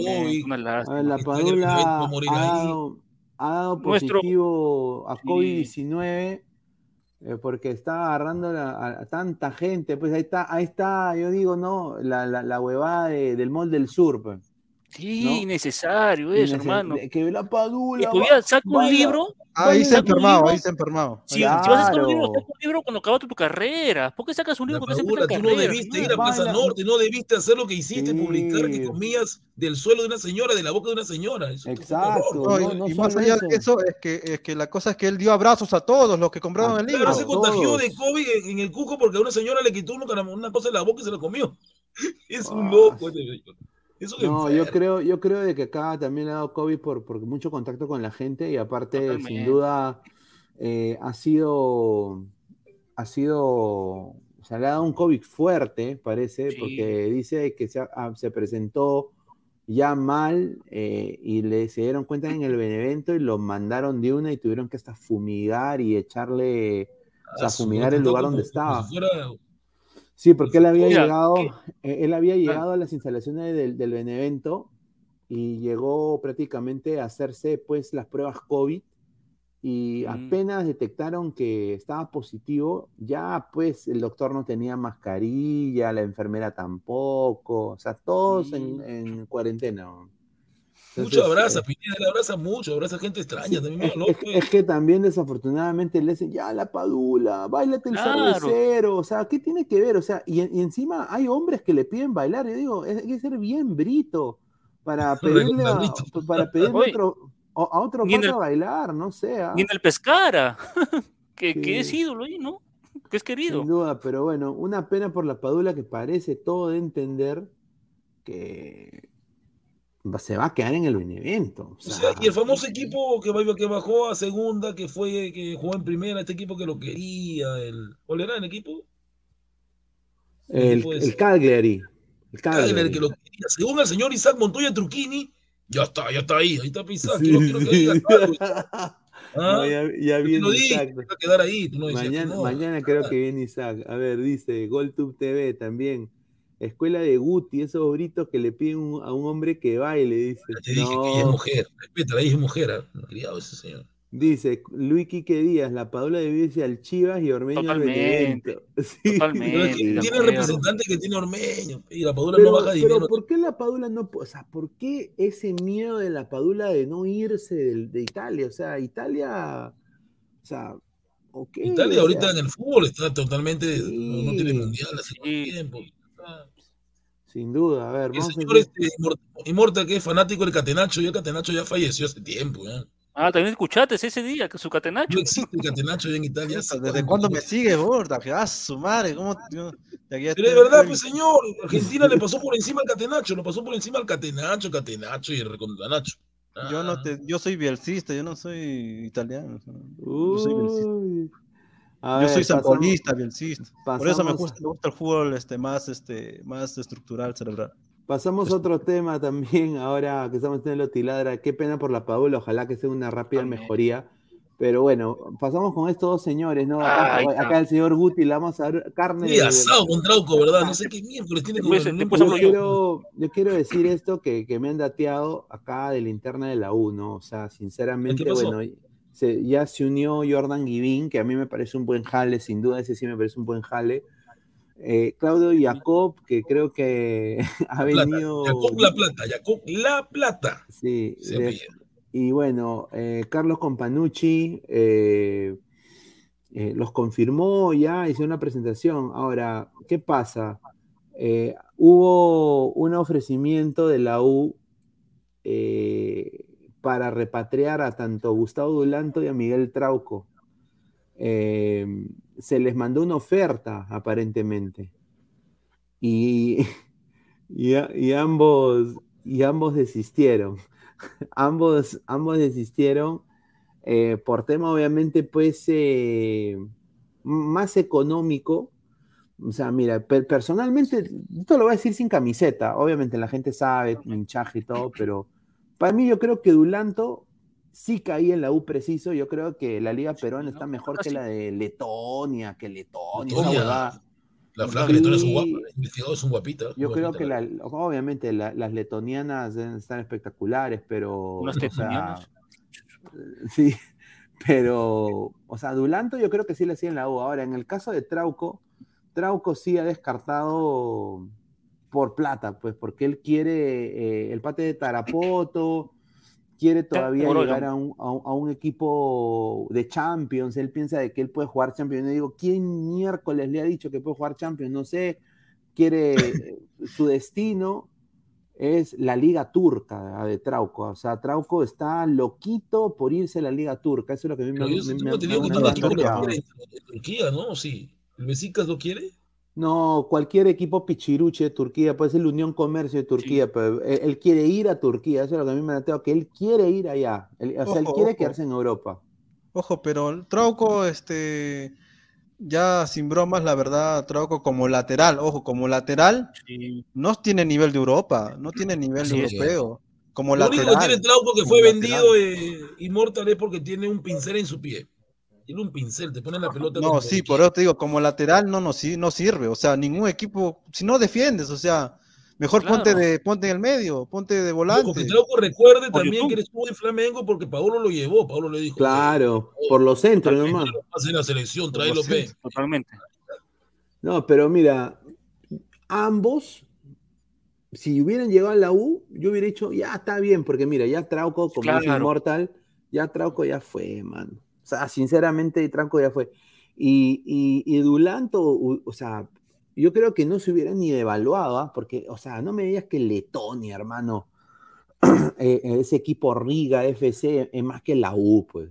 Padula ha dado, ha dado Nuestro- positivo a Sí. COVID-19 eh, porque está agarrando a, a tanta gente. Pues ahí está, ahí está, yo digo, no, la, la, la huevada de- del Mall del Sur. pues. Sí, ¿no? innecesario eso, hermano. Que la Padula. saca un libro. Ahí se enfermado, ahí se enfermado. Si, si vas a sacar un libro, saca un libro cuando acabaste tu carrera. ¿Por qué sacas un libro cuando Padula, tú la no carrera? debiste ir a? Plaza. Norte, no debiste hacer lo que hiciste, Sí. publicar que comías del suelo de una señora, de la boca de una señora. Eso Exacto. No, no, y, no y más allá eso. de eso, es que, es que la cosa es que él dio abrazos a todos los que compraron A el libro. se a contagió todos. de COVID en, en el cuco porque a una señora le quitó una, cosa de la boca y se la comió. Es un Ah. loco. ese No, yo creo, yo creo de que acá también le ha dado COVID por, por mucho contacto con la gente y aparte, sin duda, eh, ha sido, ha sido, o sea, le ha dado un COVID fuerte, parece, Sí. porque dice que se, ah, se presentó ya mal eh, y le se dieron cuenta en el Benevento y lo mandaron de una y tuvieron que hasta fumigar y echarle, o sea, fumigar el lugar donde estaba. si fuera- Sí, porque él había Mira, llegado, ¿qué? eh, él había llegado a las instalaciones del, del Benevento y llegó prácticamente a hacerse pues las pruebas COVID y Mm. apenas detectaron que estaba positivo, ya pues el doctor no tenía mascarilla, la enfermera tampoco, o sea, todos en, en cuarentena. Mucho abraza, Pineda, él abraza mucho, abraza gente extraña, Sí, también es, es- es que también desafortunadamente le dicen, ya la padula, bailate el Claro. cervecero, o sea, ¿qué tiene que ver? O sea, y, y encima hay hombres que le piden bailar, yo digo, es- hay que ser bien brito para pedirle a, Recontra para pedirle otro, a a otro el- a bailar, no sé, ah, Ni en el Pescara. que, Sí. que es ídolo ahí, ¿no? Que es querido. sin duda, pero bueno, una pena por la padula que parece todo de entender que se va a quedar en el Benevento. O O sea, sea, y el famoso equipo que, que bajó a segunda, que fue, que jugó en primera, este equipo que lo quería, el, ¿cuál era el equipo? el, el Cagliari. El Cagliari. que lo quería. Según el señor Isaac Montoya Truquini, ya está, ya está ahí, ahí está. Sí, quiero que algo. ¿Ah? No, ya, viene Isaac. a quedar ahí. Tú no Mañana, mañana creo que viene Isaac. A ver, dice GolTube TV también. Escuela de Guti, esos gritos que le piden un- a un hombre que baile, dice. Ya te dije que ella es No, mujer. Respeta, ella es mujer. ¿ah? No, criado ese señor. dice Luis Quique Díaz, la Padula de irse al Chivas y Ormeño al Totalmente, Benevento. Sí. totalmente. Pero de tiene acuerdo. representante que tiene Ormeño. Y la Padula Pero, no baja pero dinero. ¿por qué la Padula no, o sea, por qué ese miedo de la Padula de no irse del- de, Italia? O sea, Italia, o sea, ok. Italia o ahorita sea, en el fútbol está totalmente. No, no tiene Sí. mundial hace Sí. tiempo. Ah. sin duda, a ver, El vamos a señor seguir. este, que es fanático del Catenacho, ya Catenacho ya falleció hace tiempo. Ah, también escuchaste ese día, que su catenacho. No existe el Catenacho ya en Italia. ¿Desde cuándo me sigue, Borda? ¡Ah, su madre! ¿Cómo? a Pero de este- verdad, pues señor, Argentina le pasó por encima al Catenacho, lo pasó por encima al Catenacho, Catenacho y el Recondanacho. Yo no te, yo soy bielcista, yo no soy italiano. Yo soy bielcista. A Yo ver, soy sambolista, bielcista. Por eso me gusta, me gusta el fútbol este, más, este, más estructural, cerebral. Pasamos a otro tema también, ahora que estamos teniendo tiladra. Qué pena por la Padula, ojalá que sea una rápida También. mejoría. Pero bueno, pasamos con estos dos señores, ¿no? Acá, Ay, acá el señor Guti le vamos a dar carne. Sí, de- asado con Trauco, ¿verdad? No sé qué miércoles tiene con Después- el después Yo quiero, yo quiero decir esto que, que me han dateado acá de la interna de la U, ¿no? O sea, sinceramente, bueno, se, ya se unió Jordan Givín, que a mí me parece un buen jale, sin duda ese sí me parece un buen jale. Eh, Claudio Jacob, que creo que ha venido. Jacob La Plata, Jacob La Plata. Sí, de, y bueno, eh, Carlos Companucci eh, los confirmó ya, hizo una presentación. Ahora, ¿qué pasa? Hubo un ofrecimiento de la U eh, para repatriar a tanto Gustavo Dulanto y a Miguel Trauco. Eh, se les mandó una oferta, aparentemente. Y, y, ambos, y ambos desistieron. ambos, ambos desistieron eh, por tema, obviamente, pues, eh, más económico. O sea, mira, per personalmente, esto lo voy a decir sin camiseta. Obviamente la gente sabe, hinchaje y todo, pero para mí yo creo que Dulanto sí caía en la U preciso. Yo creo que la Liga Peruana está mejor que la de Letonia, que Letonia. Letonia. Esa La flaca Letonia es un guapa, investigado es un guapita. Yo creo guapita, que la- obviamente la- las letonianas estar espectaculares, pero. Unas o sea, sí, pero. O sea, Dulanto yo creo que sí le hacía en la U. Ahora, en el caso de Trauco, Trauco sí ha descartado por plata, pues, porque él quiere eh, el pate de Tarapoto, quiere todavía llegar a un, a un- a un equipo de Champions. Él piensa de que él puede jugar Champions. Yo digo, ¿quién miércoles le ha dicho que puede jugar Champions? No sé. Quiere eh, su destino es la liga turca de Trauco. O sea, Trauco está loquito por irse a la liga turca. Eso es lo que a mí me, me- me- me- Turquía, ¿no? Sí. ¿El Besiktas lo quiere? No, cualquier equipo pichiruche de Turquía, puede ser la Unión Comercio de Turquía, pero él, él quiere ir a Turquía, eso es lo que a mí me da que él quiere ir allá, Él- o sea, él Ojo, quiere ojo. quedarse en Europa. Ojo, pero el Trauco, este, ya sin bromas, la verdad, Trauco como lateral, ojo, como lateral, Sí. no tiene nivel de Europa, no tiene nivel europeo. Como Lo único lateral. que tiene Trauco que fue lateral. vendido eh, Immortal es porque tiene un pincel en su pie. Tiene un pincel, te pone la pelota. No, sí, por eso te digo, como lateral no, no, sí, no sirve. O sea, ningún equipo, si no defiendes, o sea, mejor Claro. ponte de, ponte en el medio, ponte de Ojo, volante. que Trauco recuerde Por también YouTube. que estuvo en Flamengo porque Paolo lo llevó. Paolo le dijo: Claro, por los centros nomás. "Eh, Haz en la selección, tráelo. Totalmente. No, pero mira, ambos, si hubieran llegado a la U, yo hubiera dicho, ya está bien, porque mira, ya Trauco, como es Claro. Inmortal, ya Trauco ya fue, mano. O sea, sinceramente, Trauco ya fue. Y, y, y Dulanto, o sea, yo creo que no se hubiera ni devaluado, porque, o sea, no me digas que Letonia, hermano, eh, ese equipo Riga FC es más que la U, pues.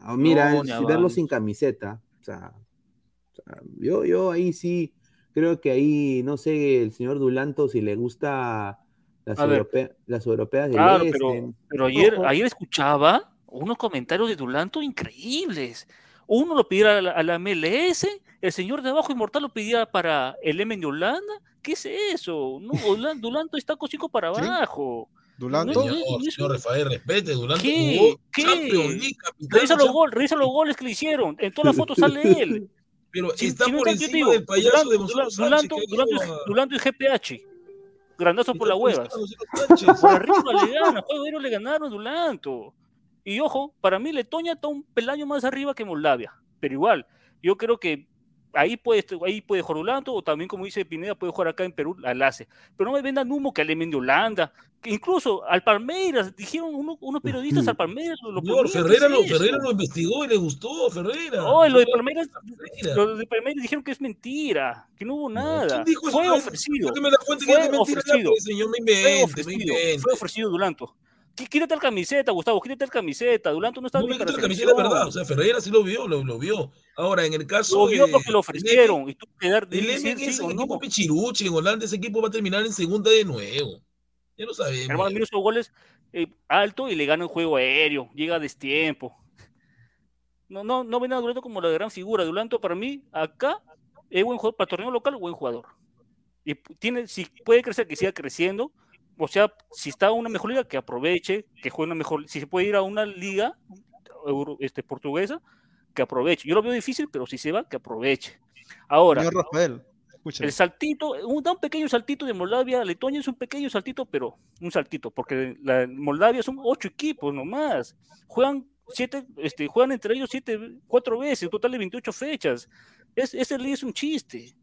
Ah, Mira, No, verlo sin camiseta, o sea, o sea, yo, yo ahí sí creo que ahí, no sé, el señor Dulanto, si le gusta las, A ver. europe- las europeas del Claro, este. pero, pero ayer, ayer escuchaba unos comentarios de Dulanto increíbles. Uno lo pidiera a la, a la MLS, el señor de abajo inmortal lo pedía para el M de Holanda. ¿Qué es eso? No, Dulan- Dulanto está cosico para ¿Sí? abajo. Dulanto, No, Señor, no, señor Rafael, respete. Duranto ¿Qué? jugó ¿Qué? League, Revisa los, gol, revisa los goles que le hicieron. En todas las fotos sale él. Pero Si- está si por encima digo, del payaso de Dulan- Gonzalo Dulan- Sánchez. Dulanto, Dulanto Dulanto es GPH. Grandazo por encima huevas. de. Por arriba le gana, juego le ganaron a Dulanto. Y ojo, para mí Letoña está un peldaño más arriba que Moldavia, pero igual, yo creo que ahí puede, ahí puede jugar Dulanto, o también como dice Pineda, puede jugar acá en Perú, al ACE. Pero no me vendan humo que Alemen de Holanda, que incluso al Palmeiras, dijeron uno- unos periodistas al Palmeiras, lo, lo ¿qué Ferreira lo, eso? Ferreira lo investigó y le gustó, Ferreira. Oh, lo de No, Palmeiras, Ferreira. lo de Palmeiras dijeron que es mentira, que no hubo No, nada. ¿quién dijo eso? Fue No, ofrecido. sáqueme la fuente que Fue es de mentira, ya, ofrecido. pues, no Fue no ofrecido, fue ofrecido Dulanto. Qu- Quítate la camiseta, Gustavo, quítate la camiseta. Dulanto no está No para quita la camiseta, verdad. O sea, Ferreira sí lo vio, lo, lo vio. Ahora, en el caso Lo vio porque lo ofrecieron y tú que dar El decir es sí un o no. equipo pichiruche. En Holanda ese equipo va a terminar en segunda de nuevo. Ya lo sabemos. Hermano, mira esos goles eh, alto y le gana el juego aéreo, llega a destiempo. No, no, no ven a Dulanto como la gran figura. Dulanto para mí, acá, es buen jugador, para torneo local, buen jugador. Y tiene, si puede crecer, que siga creciendo. O sea, si está una mejor liga, que aproveche, que juegue una mejor, si se puede ir a una liga euro- este, portuguesa, que aproveche. Yo lo veo difícil, pero si se va, que aproveche. Ahora, señor Rafael, escúchame. el saltito, un, da un pequeño saltito de Moldavia a Letonia es un pequeño saltito, pero un saltito, porque la Moldavia son ocho equipos nomás. Juegan siete, este, juegan entre ellos siete, cuatro veces, un total de 28 fechas. Es, ese es un chiste.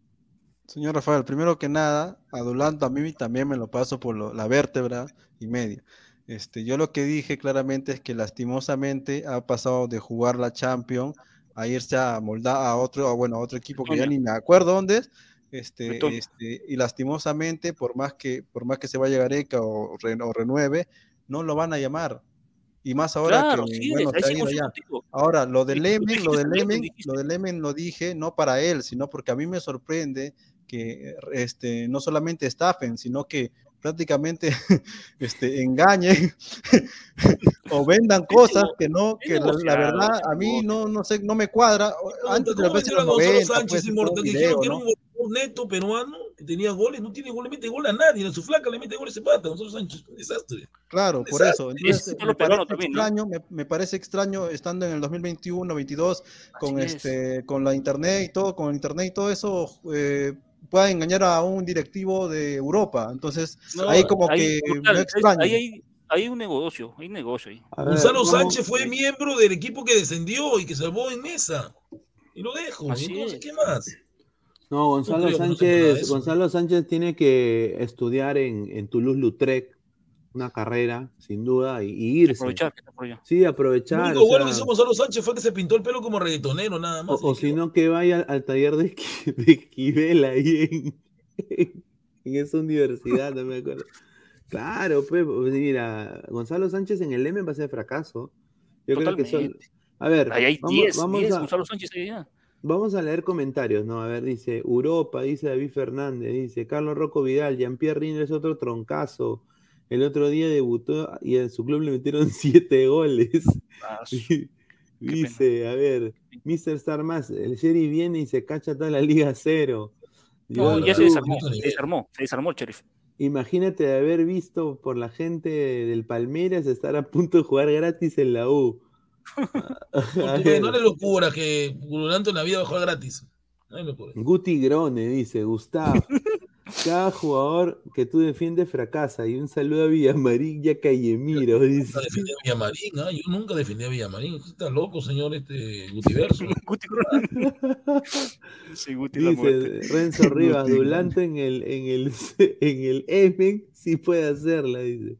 Señor Rafael, primero que nada, adulando a mí también me lo paso por lo- la vértebra y media. Este, yo lo que dije claramente es que lastimosamente ha pasado de jugar la Champions a irse a Molda a otro, a, bueno, a otro equipo que ya ni me acuerdo dónde es. Este, este, y lastimosamente, por más que, por más que se vaya Gareca o, re- o renueve, no lo van a llamar. Y más ahora Claro, que, sí, bueno. Ahora, lo tú Lemen, lo bien, Lemen, lo del Lemen lo dije no para él, sino porque a mí me sorprende que este, no solamente estafen, sino que prácticamente este, engañen o vendan cosas que no, que la, la verdad a mí no, no sé, no me cuadra. Antes de ¿Cómo los veces los a Gonzalo 90, Sánchez pues, inmortal? un Que video, dijeron que era ¿no? un neto peruano, que tenía goles, no tiene gol, le mete gol a nadie, a su flaca le mete gol ese pata, Gonzalo Sánchez, un desastre. Claro, por eso. Entonces, Es me parece también, ¿no? extraño, me, me parece extraño estando en el 2021, 22, con es. este, con la internet y todo, con el internet y todo eso, eh, pueda engañar a un directivo de Europa. Entonces, No, ahí como que brutal, me extraño. hay, hay un negocio, hay negocio ahí. Ver, Gonzalo vamos- Sánchez fue miembro del equipo que descendió y que salvó en mesa. Y lo dejo, Así y no sé es. qué más. No, Gonzalo no Sánchez. Gonzalo Sánchez tiene que estudiar en, en Toulouse-Lautrec, una carrera, sin duda, y, y irse. Aprovechar, que está por allá. Sí, Lo aprovechar. único o bueno sea, que hizo Gonzalo Sánchez fue que se pintó el pelo como reggaetonero, nada más. o si que- no, que vaya al, al taller de, de Esquivel ahí en, en esa universidad, no me acuerdo. Claro, pues, mira, Gonzalo Sánchez en el M va a ser fracaso. Yo creo que son. A ver, Ahí hay vamos, 10, vamos 10, a, Gonzalo Sánchez ahí ya. Vamos a leer comentarios, ¿no? A ver, dice Europa, dice David Fernández, dice Carlos Rocco Vidal, Jean-Pierre Riner es otro troncazo. El otro día debutó y en su club le metieron siete goles. Ah, dice, a ver, Mr. Star Más, el Sherry viene y se cacha toda la Liga Cero. No, ya se desarmó, se desarmó, se desarmó el sheriff. Imagínate de haber visto por la gente del Palmeiras estar a punto de jugar gratis en la U. No le locura que Pululanto en la vida va a jugar gratis. No. Guti Grone dice, Gustavo, cada jugador que tú defiendes fracasa. Y un saludo a Villamarín y a Callemiro, dice. Nunca defendí a Villamarín, ¿ah? Yo nunca defendí a Villamarín. Usted Está loco, señor este Gutiverso. Guti Sí, Guti. Dice Renzo Rivas. Dulanto en el, en el, en el M sí puede hacerla, dice.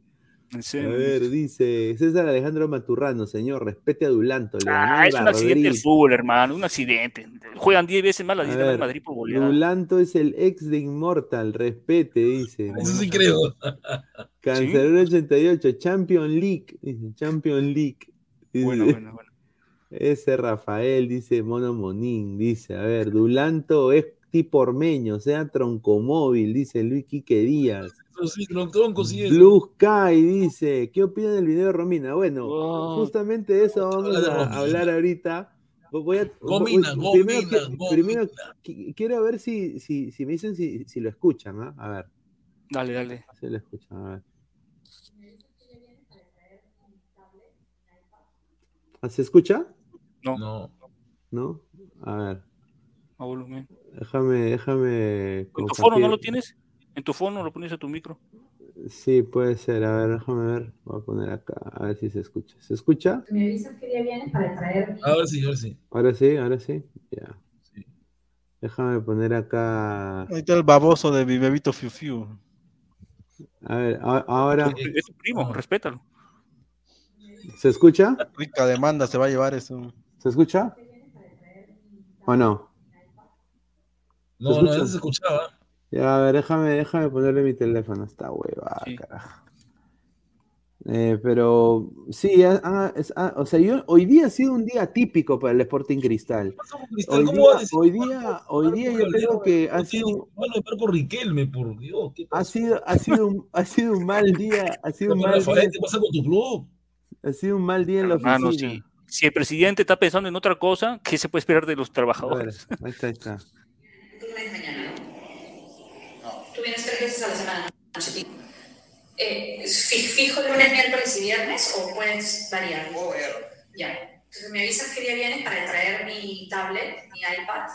A ver, dice César Alejandro Maturrano, señor, respete a Dulanto. Ah, Leonel es un accidente del fútbol, hermano, un accidente. Juegan 10 veces más la A 10 de ver, Madrid por goleada. Dulanto es el ex de Immortal, respete, dice. Eso sí creo. Cancelero 88, Champion League, dice, Champion League. Dice, Bueno, bueno, bueno. Ese Rafael, dice Mono Monín, dice, a ver, Dulanto es tipo ormeño, sea troncomóvil, dice Luis Quique Díaz. Sí. Blue Sky dice, ¿qué opina del video de Romina? Bueno, Oh. justamente de eso vamos a Romina. hablar ahorita. Voy a, Gomina, voy- primero, gomina, qui- primero quiero ver si, si, si me dicen si, si lo escuchan, ¿ah? A ver, Dale, dale. si lo escuchan, a ver. ¿Ah, ¿Se escucha? No. ¿No? A ver, A volumen. déjame, déjame. ¿En tu fono no lo tienes? ¿En tu fono lo pones a tu micro? Sí, puede ser. A ver, déjame ver. Voy a poner acá, a ver si se escucha. ¿Se escucha? Me avisas qué día vienes para traer. Ahora sí, ahora sí. Ahora sí, ahora sí. Ya. Sí. Déjame poner acá. Ahí está el baboso de mi bebito Fiu Fiu. A ver, a- ahora. Es tu primo, respétalo. ¿Se escucha? Rica demanda se va a llevar eso. ¿Se escucha? ¿O no? No, ¿Se no, se escuchaba. Ya, a ver, déjame, déjame ponerle mi teléfono. Está hueva, Sí. carajo. Eh, pero sí, ah, ah, ah, o sea, yo, hoy día ha sido un día típico para el Sporting Cristal. Hoy ¿Cómo día, a hoy día, hoy día yo creo que ha sido, Riquelme, por Dios. ¿Qué ha sido, ha sido, un, ha sido un mal día, ha sido un mal día, ¿qué pasa con tu club? ha sido un mal día en la oficina. si, si el presidente está pensando en otra cosa, ¿qué se puede esperar de los A trabajadores? ahí está, ahí está. Tú vienes mañana, ¿no? Tú vienes tres veces a la semana. Eh, fi- ¿Fijo lunes, miércoles y viernes o puedes variar? Ya. Entonces me avisas qué día vienes para traer mi tablet, mi iPad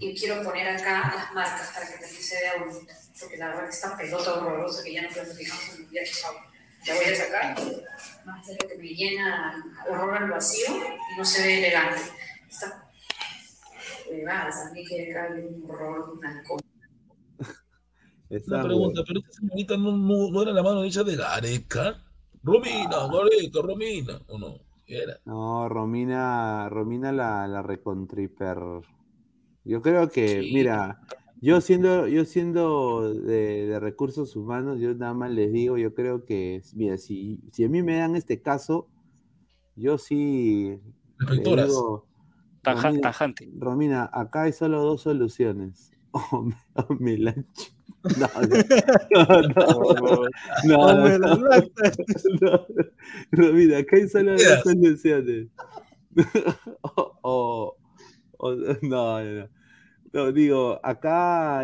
y quiero poner acá las marcas para que también se vea bonito. Porque la verdad que esta pelota horrorosa que ya no clasificamos en el mundial, chao. La voy a sacar. Más de lo que me llena horror al vacío y no se ve elegante. Esta huevada también quiere caer un horror, un alcohol. Una pregunta, pero esta señorita no, no, no era la mano derecha de Gareca. Romina, Gareca, Romina, ¿o no? Era. No, Romina, Romina la, la recontriper. Yo creo que, Sí. mira, yo siendo, yo siendo de, de recursos humanos, yo nada más les digo, yo creo que, mira, si, si a mí me dan este caso, yo sí le digo, Taja- Romina, tajante. Romina, acá hay solo dos soluciones. O me, o me la ch- No, no, no, no, no, no, Romina, acá hay solo Quedas. soluciones. O, o- o- no, no, no. No, digo, acá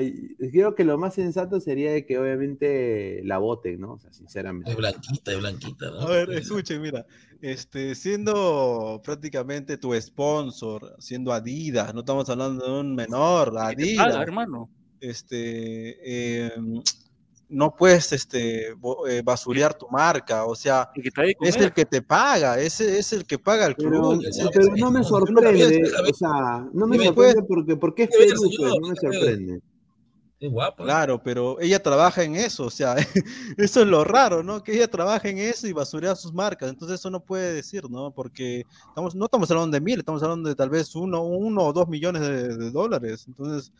creo que lo más sensato sería de que obviamente la voten, ¿no? O sea, sinceramente. Es blanquita, es blanquita, ¿no? A ver, escuchen, mira, este, siendo prácticamente tu sponsor, siendo Adidas, no estamos hablando de un menor, ¿Qué te Adidas, paga, hermano? Este, eh, no puedes, este, eh, basurear tu marca, o sea, es el que te paga, ese es el que paga el Pero, club. es el- pero no me no, sorprende, o sea, no me sorprende porque, porque es Perú, pues, no me sorprende. Es guapa. Claro, pero ella trabaja en eso, o sea, eso es lo raro, ¿no? Que ella trabaja en eso y basurea sus marcas, entonces eso no puede decir, ¿no? Porque estamos, no estamos hablando de mil, estamos hablando de tal vez uno, uno o dos millones de, de dólares, entonces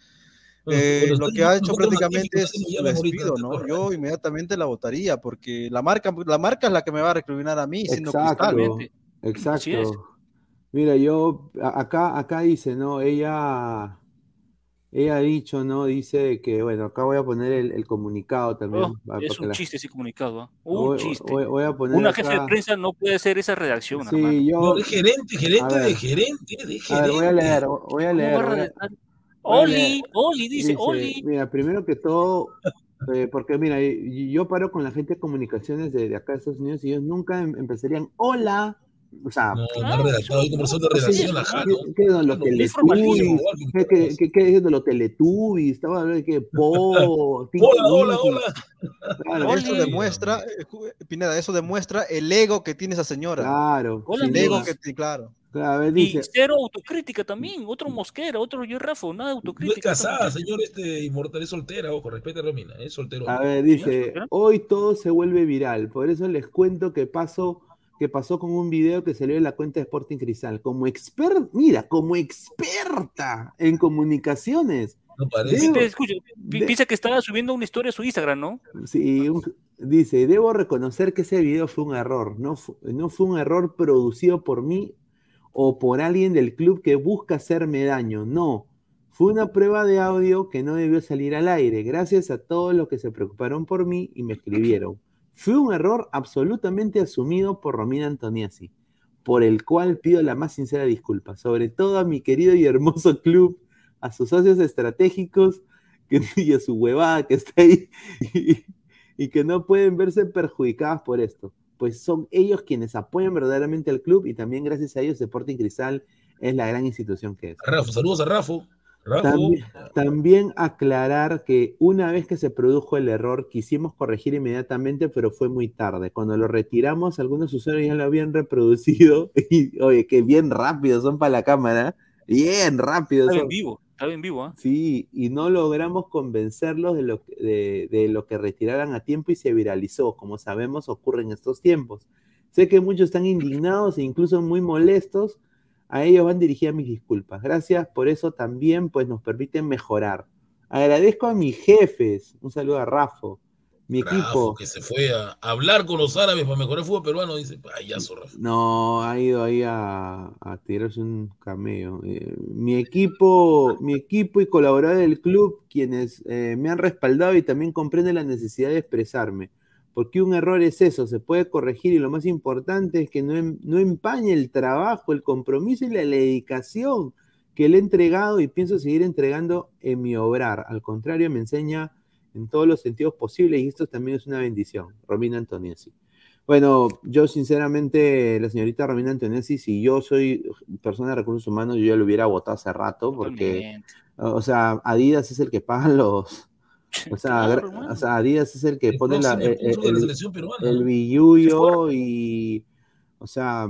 eh, lo que ha hecho prácticamente magnífico, es despido, ¿te ¿no? Yo inmediatamente la votaría, porque la marca, la marca es la que me va a recriminar a mí, siendo cristal. Exacto, es. exacto. Mira, yo acá, acá dice, ¿no? Ella, ella ha dicho, ¿no? Dice que, bueno, acá voy a poner el, el comunicado también. Oh, va- es porque un la- chiste ese comunicado. ¿ah? Un voy, chiste. voy- voy a poner Una jefe de acá- prensa no puede hacer esa redacción, Sí, hermano. yo, No, es gerente, gerente de gerente, de gerente. a ver, voy a leer, voy a ¿Cómo leer. Oli. Oli, dice, Oli. Mira, primero que todo, eh, porque mira, yo paro con la gente de comunicaciones de, de acá de Estados Unidos y ellos nunca em- empezarían, hola, o sea, No, no redactado, hay de redacción, ajá, ¿qué, es formalísimo, teletubbies? igual que ¿Qué, qué, todos. qué, qué dicen los teletubbies? Estaba hablando de que po, Hola, hola, hola. Claro, Eso demuestra, eh, ju- Pineda, eso demuestra el ego que tiene esa señora. claro, el ego que tiene, claro. Claro, a ver, Y dice, cero autocrítica también. Otro mosquera, otro yo Rafa, nada de No es autocrítica. casada, señor este inmortal, es soltera, ojo, respete a Romina, es soltero. A ver, dice, hoy todo se vuelve viral, por eso les cuento que pasó, que pasó con un video que salió en la cuenta de Sporting Cristal. Como expert, mira, como experta en comunicaciones. No parece. Debo- te escucho. Pi- de- Piensa que estaba subiendo una historia a su Instagram, ¿no? Sí, un- dice, debo reconocer que ese video fue un error, no, fu- no fue un error producido por mí o por alguien del club que busca hacerme daño, no. Fue una prueba de audio que no debió salir al aire, gracias a todos los que se preocuparon por mí y me escribieron. Fue un error absolutamente asumido por Romina Antoniazzi, por el cual pido la más sincera disculpa, sobre todo a mi querido y hermoso club, a sus socios estratégicos que, y a su huevada que está ahí y que no pueden verse perjudicadas por esto, pues son ellos quienes apoyan verdaderamente al club y también gracias a ellos Sporting Cristal es la gran institución que es. Rafa, saludos a Rafa. Rafa. También, también aclarar que una vez que se produjo el error, quisimos corregir inmediatamente, pero fue muy tarde. Cuando lo retiramos, algunos usuarios ya lo habían reproducido. Y, oye, que bien rápido son para la cámara. Bien rápido Estaba en son. vivo, estaba en vivo, ¿ah? Sí, y no logramos convencerlos de lo, que- de, lo que retiraran a tiempo y se viralizó. Como sabemos, ocurre en estos tiempos. Sé que muchos están indignados e incluso muy molestos. A ellos van dirigidas mis disculpas. Gracias por eso también, pues nos permiten mejorar. Agradezco a mis jefes. Un saludo a Rafo, mi Rafa, equipo. que se fue a hablar con los árabes para mejorar el fútbol peruano, dice, payaso, Rafa. No, ha ido ahí a, a tirarse un cameo. Eh, mi equipo, mi equipo y colaboradores del club, quienes eh, me han respaldado y también comprenden la necesidad de expresarme. Porque un error es eso, se puede corregir y lo más importante es que no, em- no empañe el trabajo, el compromiso y la dedicación que le he entregado y pienso seguir entregando en mi obrar. Al contrario, me enseña en todos los sentidos posibles y esto también es una bendición. Romina Antoniesi. Bueno, yo sinceramente, la señorita Romina Antonesi, si yo soy persona de recursos humanos, yo ya lo hubiera votado hace rato, porque, Totalmente. o sea, Adidas es el que paga los, O sea, Claro, o sea, Díaz es el que El pone la, próximo el, el- billuyo y, o sea,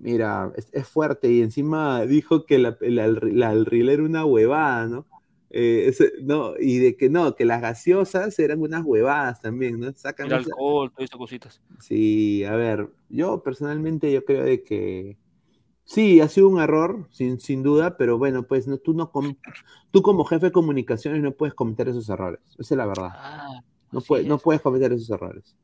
mira, es, es fuerte y encima dijo que la, la, la- el reel era una huevada, ¿no? Eh, ese- no, y de que no, que las gaseosas eran unas huevadas también, ¿no? Sacan El esa- alcohol, todas esas cositas. Sí, a ver, yo personalmente yo creo de que sí, ha sido un error, sin, sin duda, pero bueno, pues no, tú, no com- tú como jefe de comunicaciones no puedes cometer esos errores, esa es la verdad, Ah, no, así puedes, no es. puedes cometer esos errores.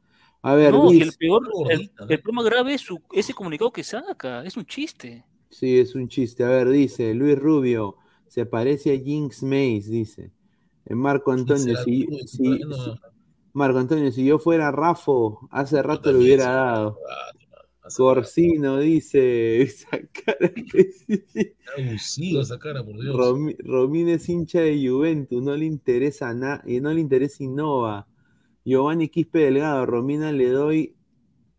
A ver, No, Luis, el peor, el, el problema grave es su, ese comunicado que saca, es un chiste. sí, es un chiste, a ver, dice Luis Rubio, se parece a Jinx Mace, dice. Eh, Marco Antonio, si, Marco Antonio, si yo fuera Rafo, hace rato le hubiera dado. Corsino dice, esa cara abusiva esa cara, por Dios. Romín es hincha de Juventus, no le interesa nada, y no le interesa Innova. Giovanni Quispe Delgado, Romina le doy,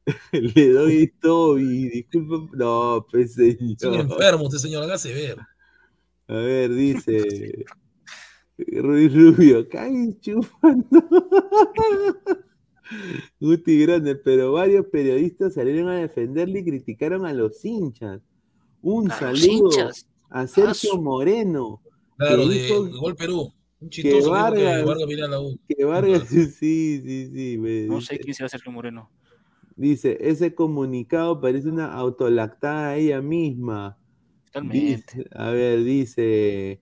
le doy Toby, disculpa, no, pues Es un señor. enfermo este señor, hágase ver. A ver, dice Ruiz Rubio, cae chupando. Guti Grande, pero varios periodistas salieron a defenderle y criticaron a los hinchas. Un A saludo a Sergio su- Moreno. Claro, de dijo Gol Perú. Un chistoso que Vargas- que Vargas la U. Que Vargas, sí, sí, sí. me No dice, sé quién será Sergio Moreno. dice, ese comunicado parece una autolactada a ella misma. Totalmente. Dice- a ver, dice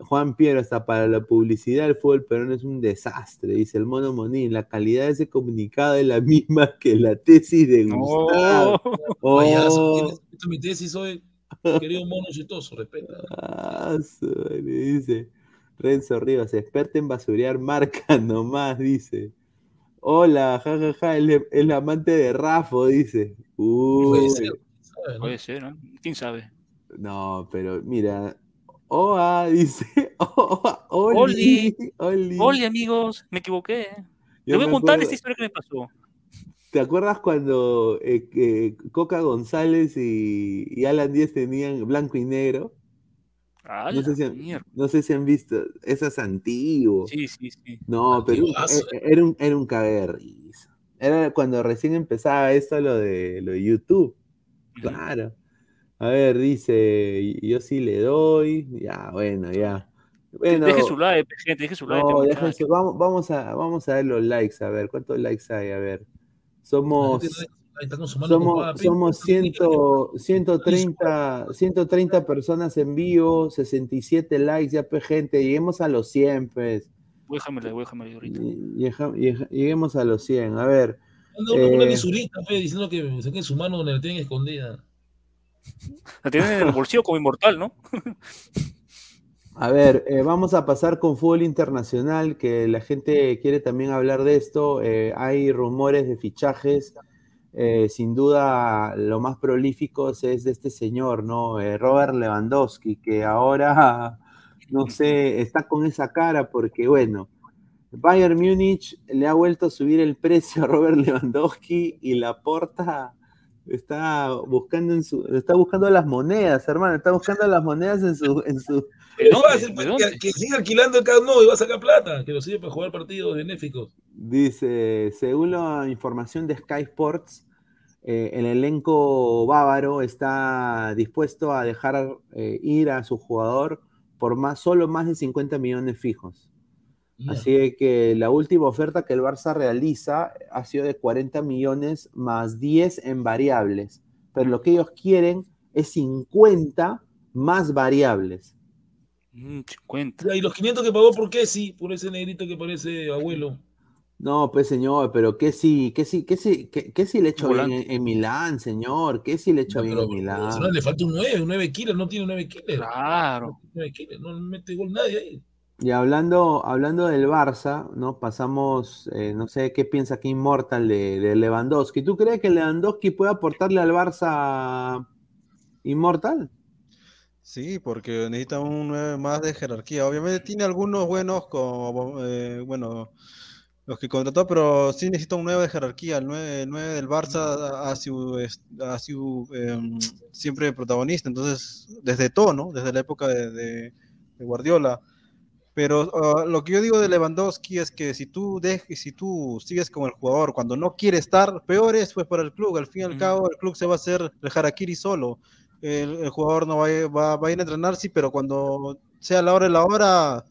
Juan Piero, hasta para la publicidad el fútbol peruano es un desastre, dice el mono Monín. La calidad de ese comunicado es la misma que la tesis de Gustavo. No. Oh, Payaso, ¿tienes- Esto es mi tesis hoy. Querido mono chistoso, respeta. ah, dice Renzo Rivas, experta en basurear marca nomás, dice. Hola, jajaja, el, el amante de Rafo, dice. Puede ser. Puede ser, ¿no? ¿Quién sabe? No, pero mira. Oa, dice. Oa, Oli, Oli. Hola amigos, me equivoqué. Yo Le voy a contar acuerdo- esta historia que me pasó. ¿Te acuerdas cuando eh, que Coca González y, y Alan Díez tenían blanco y negro? Ah, No sé, si han, no sé si han visto, eso es antiguo. Sí, sí, sí. No, pero un- eh, era un, era un cague de risa. Era cuando recién empezaba esto lo de, lo de YouTube. Claro. A ver, dice, y- yo sí le doy. Ya, bueno, ya. Bueno, Deje su like, gente, deje su like. no, déjense, vamos, vamos, a, vamos a ver los likes, a ver, ¿cuántos likes hay? A ver. Somos, somos, somos pinta, 100, 130, 130 personas en vivo, 67 likes, ya pues gente, lleguemos a los 100, pues. Voy a dejarme, voy a dejarme ahorita. Lleja- lleja- Lleguemos a los 100, a ver. Una, Eh, lisurita, fe, diciendo que saquen su mano donde la tienen escondida. La tienen en el bolsillo como inmortal, ¿no? A ver, eh, vamos a pasar con fútbol internacional, que la gente quiere también hablar de esto. Eh, hay rumores de fichajes. Eh, sin duda, lo más prolíficos es de este señor, ¿no? Robert Lewandowski, que ahora, no sé, está con esa cara porque, bueno, Bayern Múnich le ha vuelto a subir el precio a Robert Lewandowski y la porta está buscando en su, está buscando las monedas, hermano, está buscando las monedas en su, en su, fácil, ¿De pues, que, que siga alquilando el Nou y va a sacar plata, que lo sigue para jugar partidos benéficos. Dice, según la información de Sky Sports, eh, el elenco bávaro está dispuesto a dejar eh, ir a su jugador por más, solo más de 50 millones fijos. Ya. Así que la última oferta que el Barça realiza ha sido de 40 millones más 10 en variables. Pero lo que ellos quieren es 50 más variables. Mm, 50. Ya, Y los 500 que pagó por qué sí, por ese negrito que parece abuelo. No, pues señor, pero ¿qué sí, qué sí, qué sí, qué, qué sí le echó bien en, en Milán, señor? ¿Qué sí le echó No, bien pero, en Milán? pero le falta un 9, un 9 kilos, no tiene 9 kilos. Claro. 9 kilos, no mete gol nadie ahí. Y hablando, hablando del Barça, ¿no? Pasamos, eh, no sé qué piensa aquí Inmortal de, de Lewandowski. ¿Tú crees que Lewandowski puede aportarle al Barça Inmortal? Sí, porque necesita un 9 más de jerarquía. Obviamente tiene algunos buenos, como, eh, bueno, los que contrató, pero sí necesita un 9 de jerarquía. El 9, el 9 del Barça ha sido, ha sido em, siempre protagonista, entonces, desde todo, ¿no? Desde la época de Guardiola. Pero uh, lo que yo digo de Lewandowski es que si tú dejes, si tú sigues con el jugador cuando no quiere estar, peor es pues para el club. Al fin y al cabo, el club se va a hacer el harakiri solo. El, el jugador no va a, va- va a ir a entrenar, sí, pero cuando sea la hora de la hora,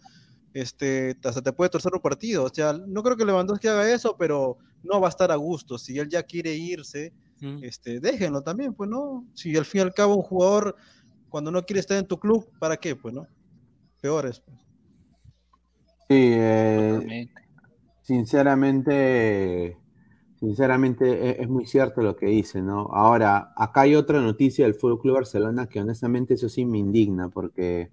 este, hasta te puede torcer un partido. O sea, no creo que Lewandowski haga eso, pero no va a estar a gusto. Si él ya quiere irse, Mm. este, déjenlo también, pues, ¿no? Si al fin y al cabo un jugador, cuando no quiere estar en tu club, ¿para qué? Pues, ¿no? Peor es. pues. Sí, eh, sinceramente, sinceramente e- es, muy cierto lo que dice, ¿no? Ahora, acá hay otra noticia del Fútbol Club Barcelona que honestamente eso sí me indigna porque,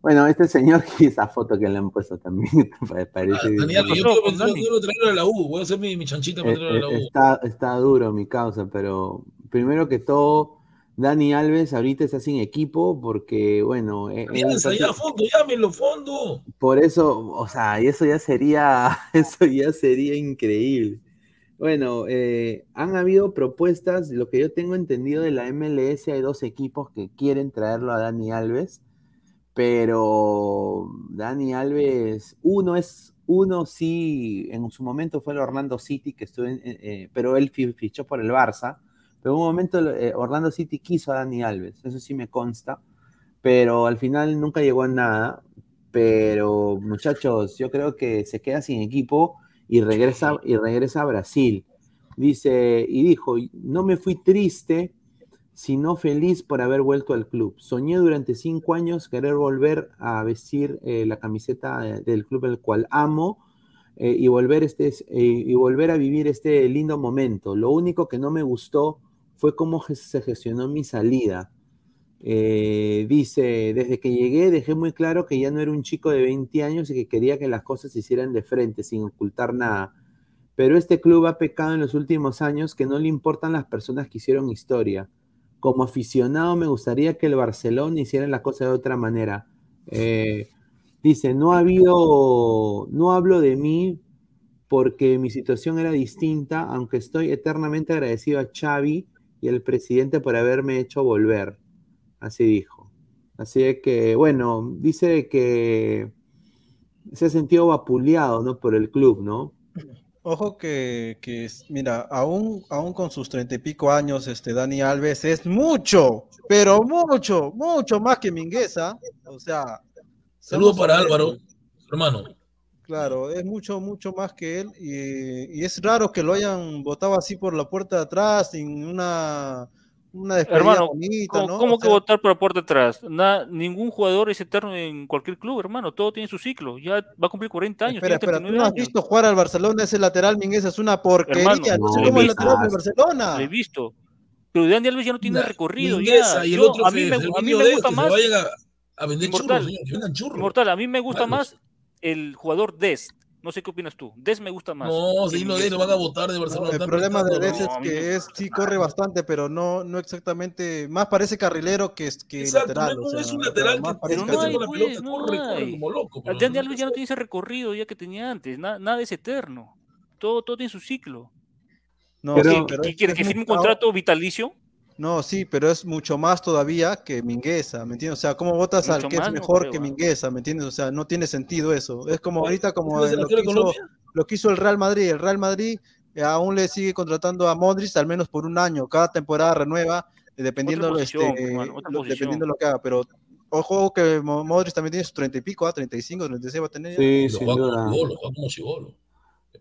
bueno, este señor y esa foto que le han puesto también parece Ah, Daniel, yo quiero, yo traerlo a la U, voy a hacer mi, mi chanchita para Eh, traerlo a la eh, U. está, está duro mi causa, pero primero que todo, Dani Alves ahorita está sin equipo porque, bueno, eh, Alianza, ya, prácti- fondo, llámenlo, fondo. por eso, o sea, y eso ya sería, eso ya sería increíble. Bueno, eh, han habido propuestas, lo que yo tengo entendido de la MLS, hay dos equipos que quieren traerlo a Dani Alves, pero Dani Alves, uno es, uno sí, en su momento fue el Orlando City, que estuvo en- eh, pero él fi- fichó por el Barça, pero en un momento eh, Orlando City quiso a Dani Alves, eso sí me consta, pero al final nunca llegó a nada, pero muchachos, yo creo que se queda sin equipo y regresa, y regresa a Brasil. Dice, y dijo, no me fui triste, sino feliz por haber vuelto al club. Soñé durante cinco años querer volver a vestir eh, la camiseta del club el cual amo eh, y, volver este, y volver a vivir este lindo momento. Lo único que no me gustó fue cómo se gestionó mi salida. Eh, dice, desde que llegué dejé muy claro que ya no era un chico de 20 años y que quería que las cosas se hicieran de frente, sin ocultar nada. Pero este club ha pecado en los últimos años que no le importan las personas que hicieron historia. Como aficionado me gustaría que el Barcelona hiciera la cosa de otra manera. Eh, dice, no ha habido, no hablo de mí porque mi situación era distinta, aunque estoy eternamente agradecido a Xavi y al presidente por haberme hecho volver. Así dijo. Así de que, bueno, dice que se ha sentido vapuleado, ¿no? Por el club, ¿no? Ojo que, que es- mira, aún, aún con sus treinta y pico años, este Dani Alves es mucho, pero mucho, mucho más que Mingueza. O sea, Saludos seamos para. Álvaro, hermano. Claro, es mucho, mucho más que él. Y, y es raro que lo hayan votado así por la puerta de atrás, sin una, una despedida Hermano, bonita, ¿Cómo, ¿no? cómo O que votar por la puerta atrás? Na- ningún jugador es eterno en cualquier club, hermano. Todo tiene su ciclo. Ya va a cumplir 40 años, Espera, tiene espera, tú 39 no has años. visto jugar al Barcelona, ese lateral Mingueza es una porquería, Hermano, no sé cómo es no lateral del. Barcelona. Lo he visto. Pero Dani Alves ya no tiene recorrido. Mingueza Ya. y el Yo- otro a mí me, el a mí me de gusta este, más. a, vender churros, churros. Inmortal, a mí me gusta Malos. más el jugador Dest. No sé qué opinas tú. Dest me gusta más. No, si no de Mingueza. lo van a votar de No, Barcelona. el problema de ¿no? es que es, sí corre bastante, pero no, no exactamente, más parece carrilero que, que Exacto, lateral. no, o no es un lateral que parece Pero no hay, pues, pelota, no corre, corre hay. como loco. pero Dani no Alves ya no tiene ese recorrido ya que tenía antes. Na- nada es eterno. Todo, todo tiene su ciclo. No, Pero- sí, ¿Qué- pero qué es- ¿Quiere es que firme un contrato vitalicio? No, sí, pero es mucho más todavía que Mingueza, ¿me entiendes? O sea, ¿cómo votas al que es no mejor creo, que ¿ah? Mingueza, ¿me entiendes? O sea, no tiene sentido eso. Es como Oye, ahorita como ¿ese es el lo que, hizo, Colombia? lo que hizo el Real Madrid. El Real Madrid eh, aún le sigue contratando a Modric al menos por un año. Cada temporada renueva, eh, dependiendo, este, posición, hermano, otra lo, posición. dependiendo lo que haga. Pero ojo que Mo- Modric también tiene sus 30 y pico, ah, 35, 36 va a tener. Sí, Lo como chibolo,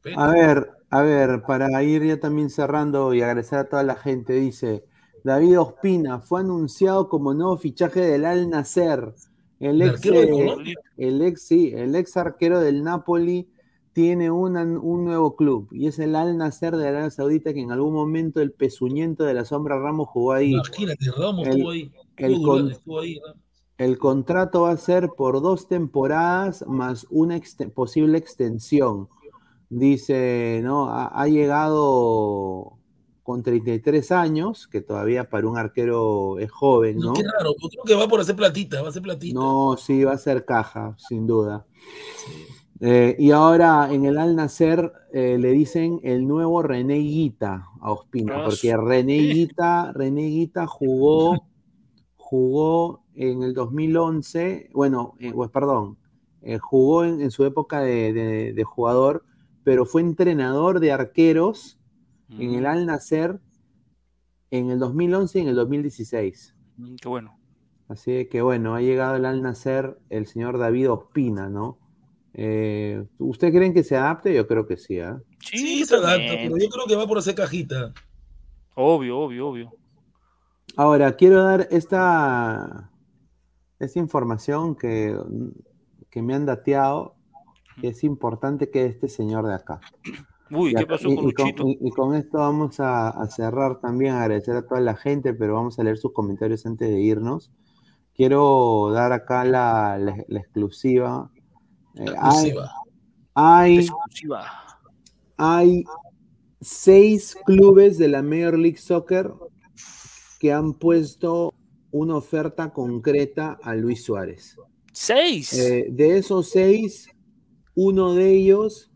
pena. A ver, a ver, para ir ya también cerrando y agradecer a toda la gente, dice David Ospina, fue anunciado como nuevo fichaje del Al Nacer. El ¿El ex, eh, el ex, sí, el ex arquero del Napoli tiene una- un nuevo club y es el Al Nacer de Arabia Saudita que en algún momento el pezuñento de la sombra Ramos jugó ahí. Imagínate, Ramos El- estuvo ahí. el Estuvo, con- estuvo ahí. ¿no? El contrato va a ser por dos temporadas más una posible extensión. Dice, ¿no? Ha, ha llegado con 33 años, que todavía para un arquero es joven, No, ¿no? qué raro. Yo creo que va por hacer platita, va a hacer platita. No, sí, va a ser caja, sin duda. Eh, y ahora en el Al Nacer eh, le dicen el nuevo René Guita a Ospina, Ah, porque. René Guita, René Guita jugó, jugó en el 2011, bueno, eh, pues, perdón, eh, jugó en, en su época de, de- de jugador, pero fue entrenador de arqueros en el Al Nacer en el 2011 y en el 2016. Mm, Qué bueno. Así que bueno, ha llegado el Al Nacer el señor David Ospina, ¿no? Eh, ¿Usted creen que se adapte? Yo creo que sí, ¿ah? Sí, se adapta, pero yo creo que va por hacer cajita. Obvio, obvio, obvio. Ahora, quiero dar esta, esta información que, que me han dateado, que es importante que este señor de acá. Uy, ¿qué pasó y- con Luchito? y- y con esto vamos a, a cerrar también, agradecer a toda la gente, pero vamos a leer sus comentarios antes de irnos. Quiero dar acá la, la- la exclusiva. Eh, hay, Exclusiva. hay, Exclusiva. hay seis clubes de la Major League Soccer que han puesto una oferta concreta a Luis Suárez. Seis. Eh, de esos seis, uno de ellos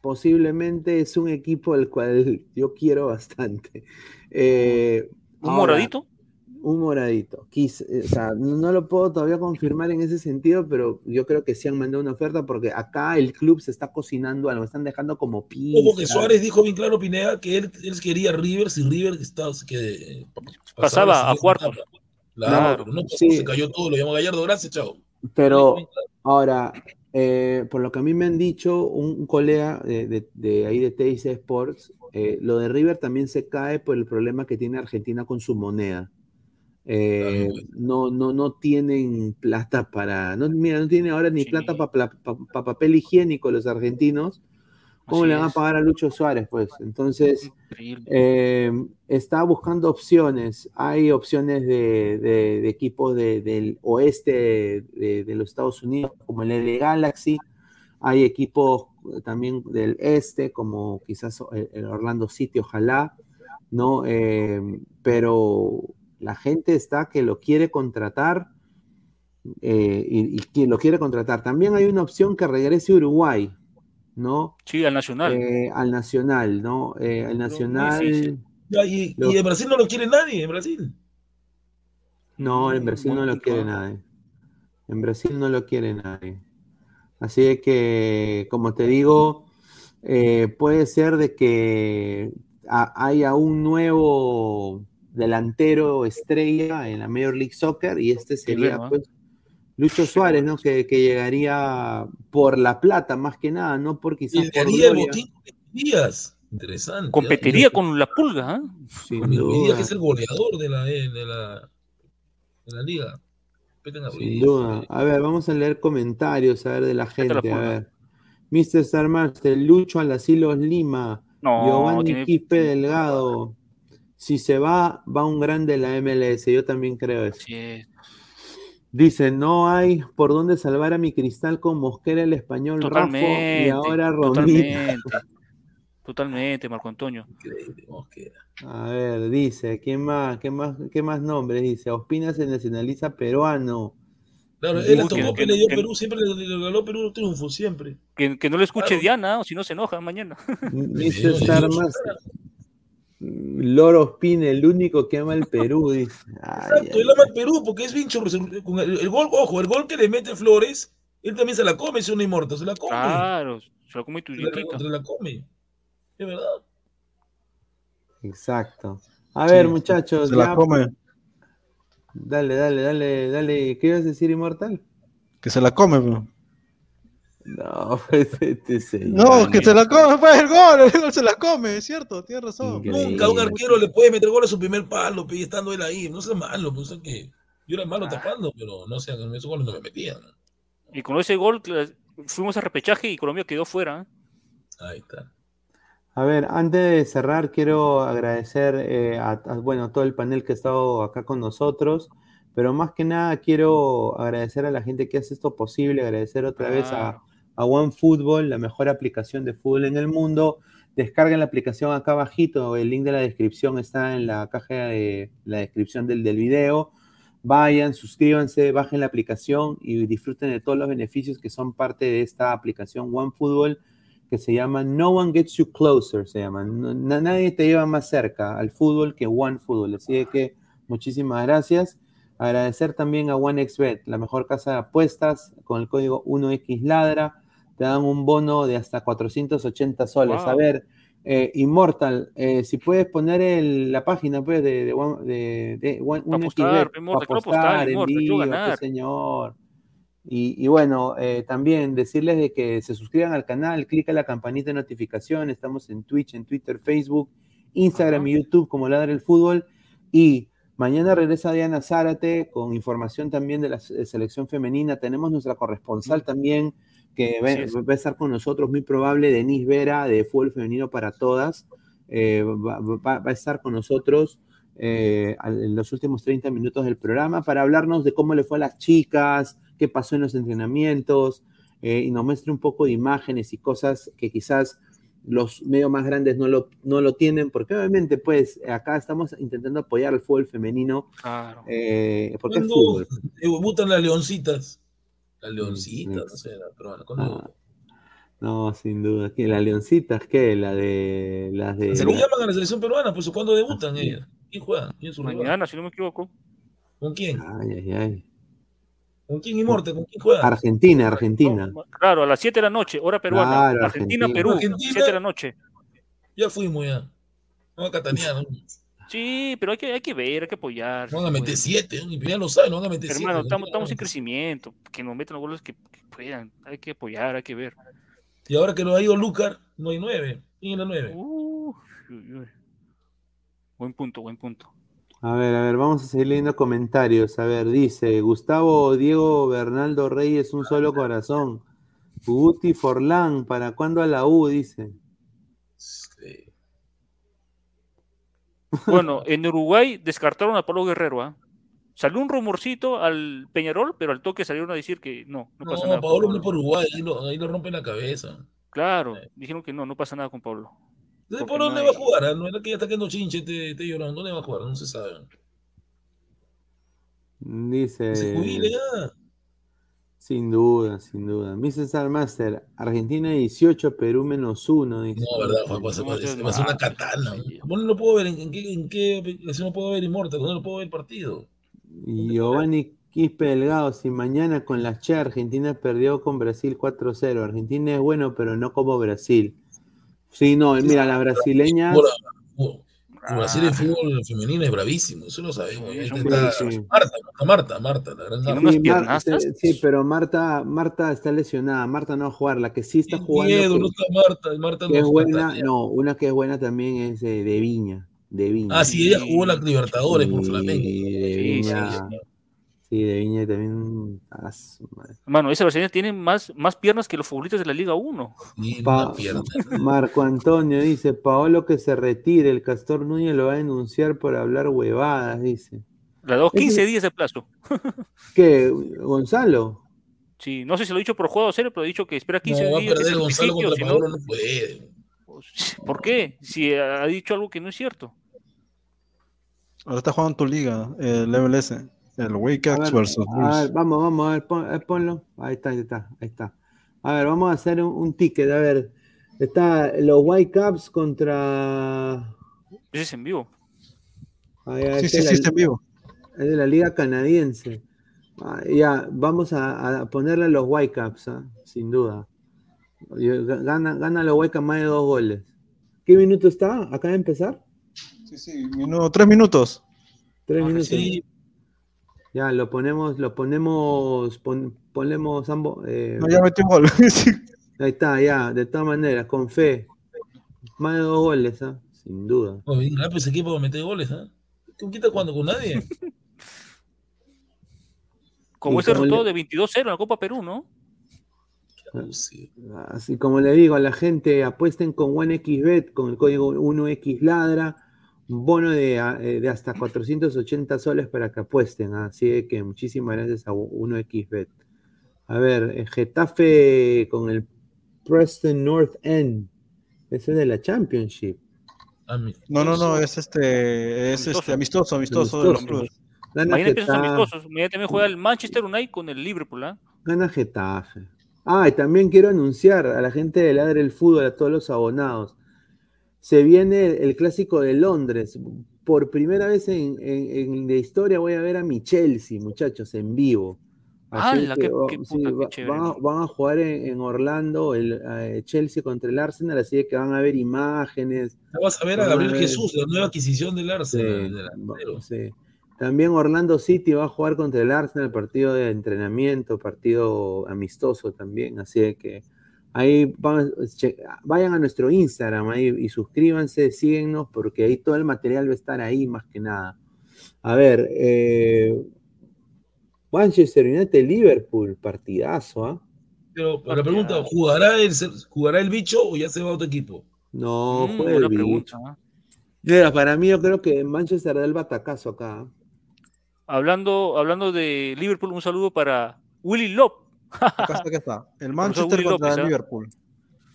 posiblemente es un equipo al cual yo quiero bastante. Eh, ¿Un ahora, moradito? Un moradito. Quis- eh, o sea, no, no lo puedo todavía confirmar en ese sentido, pero yo creo que sí han mandado una oferta porque acá el club se está cocinando algo, están dejando como pizza. Ojo que Suárez dijo bien claro, Pineda, que él, él quería River si River estaba, que, Pasaba la a. Claro, no, sí. se cayó todo, lo llamó Gallardo, gracias, chao. Pero ahora, eh, por lo que a mí me han dicho, un, un colega de, de- de ahí de TIC Sports, eh, lo de River también se cae por el problema que tiene Argentina con su moneda. Eh, no, no, no tienen plata para, no, mira, no tienen ahora ni plata para papel higiénico los argentinos. ¿Cómo Así le van a pagar a Lucho Suárez? Pues entonces, eh, está buscando opciones. Hay opciones de, de- de equipos de- del oeste de, los Estados Unidos, como el LA Galaxy. Hay equipos también del este, como quizás el, Orlando City, ojalá, ¿no? Eh, pero la gente está que lo quiere contratar eh, y, y lo quiere contratar. También hay una opción que regrese a Uruguay, ¿no? Sí, al Nacional. Eh, al Nacional, ¿no? Eh, al Nacional. y, Lo- y en Brasil no lo quiere nadie, en Brasil. No, en Brasil no lo quiere nadie. En Brasil no lo quiere nadie. Así de que, como te digo, eh, puede ser de que ha- haya un nuevo delantero estrella en la Major League Soccer y este sería pues Lucho Suárez, ¿no? Que, que llegaría por la plata más que nada, no por quizás botín de Díaz. Interesante. Competiría con la pulga, ¿ah? Sin Con Díaz, duda. que es el goleador de la, de la, de la liga. Sin duda. eh. A ver, vamos a leer comentarios, a ver, de la te la gente. A ver. Mr. Star Master, Lucho Alasilos Lima, No, Giovanni tiene- Quispe Delgado. Si se va, va un grande la MLS. Yo también creo eso. Sí. Dice, no hay por dónde salvar a mi cristal con Mosquera el español Totalmente. y ahora Romita. Totalmente. Totalmente, Marco Antonio. Increíble, Mosquera. A ver, dice, ¿quién más? ¿Qué más, qué más nombres? Dice, Ospina se nacionaliza peruano. Claro, él le que- le dio que- Perú, siempre le, regaló Perú un triunfo, siempre. Que, que no le escuche Claro. Diana, o si no se enoja mañana. Le Star Master. Loro Ospina, el único que ama el Perú, dice. Ay, Exacto, ay, él ama al Perú porque es bien el, el gol, ojo, el gol que le mete Flores, él también se la come, es una inmortal, se la come. Claro, se lo come tu se, la, se la come. Es verdad. Exacto. A ver, muchachos, Se la ya- come. Dale, dale, dale, dale. ¿Qué ibas a decir, Inmortal? Que se la come, bro. No, pues este señor. No, que se la come, pues el gol, el gol se la come, es cierto, tienes razón. Increíble. Nunca un arquero le puede meter gol a su primer palo, pe, y estando él ahí. No sea malo, pues, sea que yo era malo tapando, pero no sé, esos goles no me metían. Y con ese gol cla- fuimos a repechaje y Colombia quedó fuera. ¿eh? Ahí está. A ver, antes de cerrar, quiero agradecer eh, a, a, bueno, a todo el panel que ha estado acá con nosotros, pero más que nada quiero agradecer a la gente que hace esto posible, agradecer otra vez a, Claro. A OneFootball, la mejor aplicación de fútbol en el mundo. Descarguen la aplicación acá abajito, el link de la descripción está en la caja de la descripción del, del video. Vayan, suscríbanse, bajen la aplicación y disfruten de todos los beneficios que son parte de esta aplicación OneFootball que se llama No One Gets You Closer, se llama. Nadie te lleva más cerca al fútbol que OneFootball. Así que muchísimas gracias. Agradecer también a OneXBet, la mejor casa de apuestas, con el código 1XLadra. Te dan un bono de hasta 480 soles. A ver, eh, Immortal, eh, si puedes poner el- la página pues, de, de, de, de One- Pa' 1xBet, apostar, Immortal, apostar señor. Y, y bueno, eh, también decirles de que se suscriban al canal, clica la campanita de notificación, estamos en Twitch, en Twitter, Facebook, Instagram Ajá. y YouTube como Ladra el Fútbol. Y mañana regresa Diana Zárate con información también de la se- selección femenina. Tenemos nuestra corresponsal también que va, a estar con nosotros, muy probable, Denise Vera de Fútbol Femenino para Todas. Eh, va, va- va a estar con nosotros eh, en los últimos 30 minutos del programa para hablarnos de cómo le fue a las chicas, qué pasó en los entrenamientos eh, y nos muestre un poco de imágenes y cosas que quizás los medios más grandes no lo, no lo tienen, porque obviamente pues acá estamos intentando apoyar al fútbol femenino, Claro. eh, porque es ¿Cuándo fútbol. debutan las leoncitas? Las leoncitas, no sé, la. Ah, no, sin duda. ¿Qué? ¿Las leoncitas qué? La de... Las de... ¿Se lo llaman a la selección peruana? Pues ¿cuándo debutan ellas? ¿Quién juega? ¿Quién es su rival? Mañana, si no me equivoco. ¿Con quién? Ay, ay, ay. ¿Con quién Inmorte? ¿Con quién juega? Argentina, Argentina. No, claro, a las 7 de la noche, hora peruana. Claro, Argentina, Argentina. Perú, Argentina. 7 de la noche. Ya fuimos ya. No a Catania, ¿no? Sí, pero hay que, hay que ver, hay que apoyar. No van a meter puede. siete, ¿no? Y ya lo saben, no van a meter siete. Hermano, ¿no? estamos, estamos en crecimiento. Que nos metan los goles que, que puedan. Hay que apoyar, hay que ver. Y ahora que no ha ido Lucar, no hay nueve. ¿Quién es la nueve? Uh, uy, uy. Buen punto, buen punto. A ver, a ver, vamos a seguir leyendo comentarios. A ver, dice Gustavo Diego Bernaldo Reyes, un solo corazón. Guti Forlán, ¿para cuándo a la U? Dice. Este, Bueno, en Uruguay descartaron a Pablo Guerrero. ¿ah? Salió un rumorcito al Peñarol, pero al toque salieron a decir que no, no pasa No, nada. con Paolo no es Pablo. por Uruguay, ahí lo, ahí lo rompen la cabeza. Claro, dijeron que no, no pasa nada con Pablo. ¿De Porque por no dónde hay- va a jugar? ah? No era que ya está quedando chinche, esté, esté llorando. ¿Dónde va a jugar? No se sabe. Dice. Que se jubile ya. Sin duda, sin duda. César Master, Argentina 18, Perú menos 1. Dice. No, verdad, fue, a ser una no, katana. ¿Cómo no lo puedo ver? ¿En, en qué, en qué si no puedo ver Inmortal? ¿Dónde no puedo ver el partido? Giovanni Quispe Delgado, si mañana con la Che Argentina perdió con Brasil 4-0. Argentina es bueno, pero no como Brasil. Sí, no, mira, las brasileñas. Ahora, oh, Brasil en fútbol femenino es bravísimo, eso lo sabemos. Sí, está. Marta, Marta, Marta, la gran Sí, Mar- piernazas. sí, pero Marta, Marta está lesionada. Marta no va a jugar. La que sí está Qué jugando, miedo, que, no está Marta, Marta que no es buena, no, una que es buena también es eh, de Viña. De Viña. Ah, sí, ella jugó la Libertadores por Sí, Flamengo. de Sí, Viña. Sí, de Viña también. ah. Hermano, esa brasileña tiene más, más piernas que los futbolistas de la Liga 1. Sí, Pa- una pierna. Marco Antonio dice, Paolo que se retire, el Castor Núñez lo va a denunciar por hablar huevadas, dice. Dado Ese- 15 días de plazo. ¿Qué? ¿Gonzalo? Sí, no sé si lo he dicho por juego serio, pero he dicho que espera 15 No, va a días. de perder Gonzalo sacrificio, contra si no- Paolo, no puede. ¿Por qué? Si ha dicho algo que no es cierto. Ahora está jugando en tu liga, el MLS, el ver, versus a ver, vamos, vamos, a ver, pon- eh, ponlo. Ahí está, ahí está, ahí está. A ver, vamos a hacer un, un ticket, a ver. Está los Whitecaps contra... Ese es en vivo. Ahí, ahí Sí, sí, la- sí, está en vivo. Es de la liga canadiense. Ah, ya, vamos a, a ponerle a los Whitecaps, ¿ah? sin duda. Yo- Gana, gana los Whitecaps más de dos goles. ¿Qué minuto está? ¿Acaba de empezar? Sí, sí, tres minutos. Tres Ah, minutos. Sí, Ya, lo ponemos, lo ponemos, pon- ponemos ambos. eh, No, ya metió un gol. Sí. Ahí está, ya, de todas maneras, con fe. Más de dos goles, ¿ah? sin duda. Bien rápido ese equipo meter goles, ¿ah? ¿Con quién está jugando? ¿Con nadie? Como ese resultado le- de 22-0 en la Copa Perú, ¿no? Sí. Así como le digo a la gente, apuesten con OneXBet con el código 1XLadra, un bono de, a- eh, de hasta 480 soles para que apuesten. ¿ah? Así que muchísimas gracias a 1XBet. A ver, eh, Getafe con el Preston North End. Ese es de la Championship. No, no, no, es este, es este amistoso, amistoso de los Amistoso. Blues. Gana Mañana empiezan los Getafe. amistosos. Mañana también juega el Manchester United con el Liverpool, ¿ah? Gana Getafe. Ah, y también quiero anunciar a la gente de Ladre el Fútbol, a todos los abonados. Se viene el, el clásico de Londres. por primera vez en, en, en la historia voy a ver a mi Chelsea, muchachos, en vivo. Van, a, van a jugar en, en Orlando el eh, Chelsea contra el Arsenal, así que van a ver imágenes. Vas a ver a Gabriel ver- Jesús, la nueva adquisición del Sí, Arsenal. del sí. También Orlando City va a jugar contra el Arsenal, partido de entrenamiento, partido amistoso también. Así que ahí van- vayan a nuestro Instagram ahí y suscríbanse, síguenos, porque ahí todo el material va a estar ahí más que nada. A ver, eh, Manchester United Liverpool, partidazo, ¿ah? Pero, pero la pregunta, ¿jugará el, ¿jugará el bicho o ya se va a otro equipo? No, Mm, juega el bicho. pregunta. Mira, para mí yo creo que Manchester da el batacazo acá. ¿ah? Hablando, hablando de Liverpool, un saludo para Willy Lop. Acá está, acá está. El Manchester contra López, el ¿ah? Liverpool.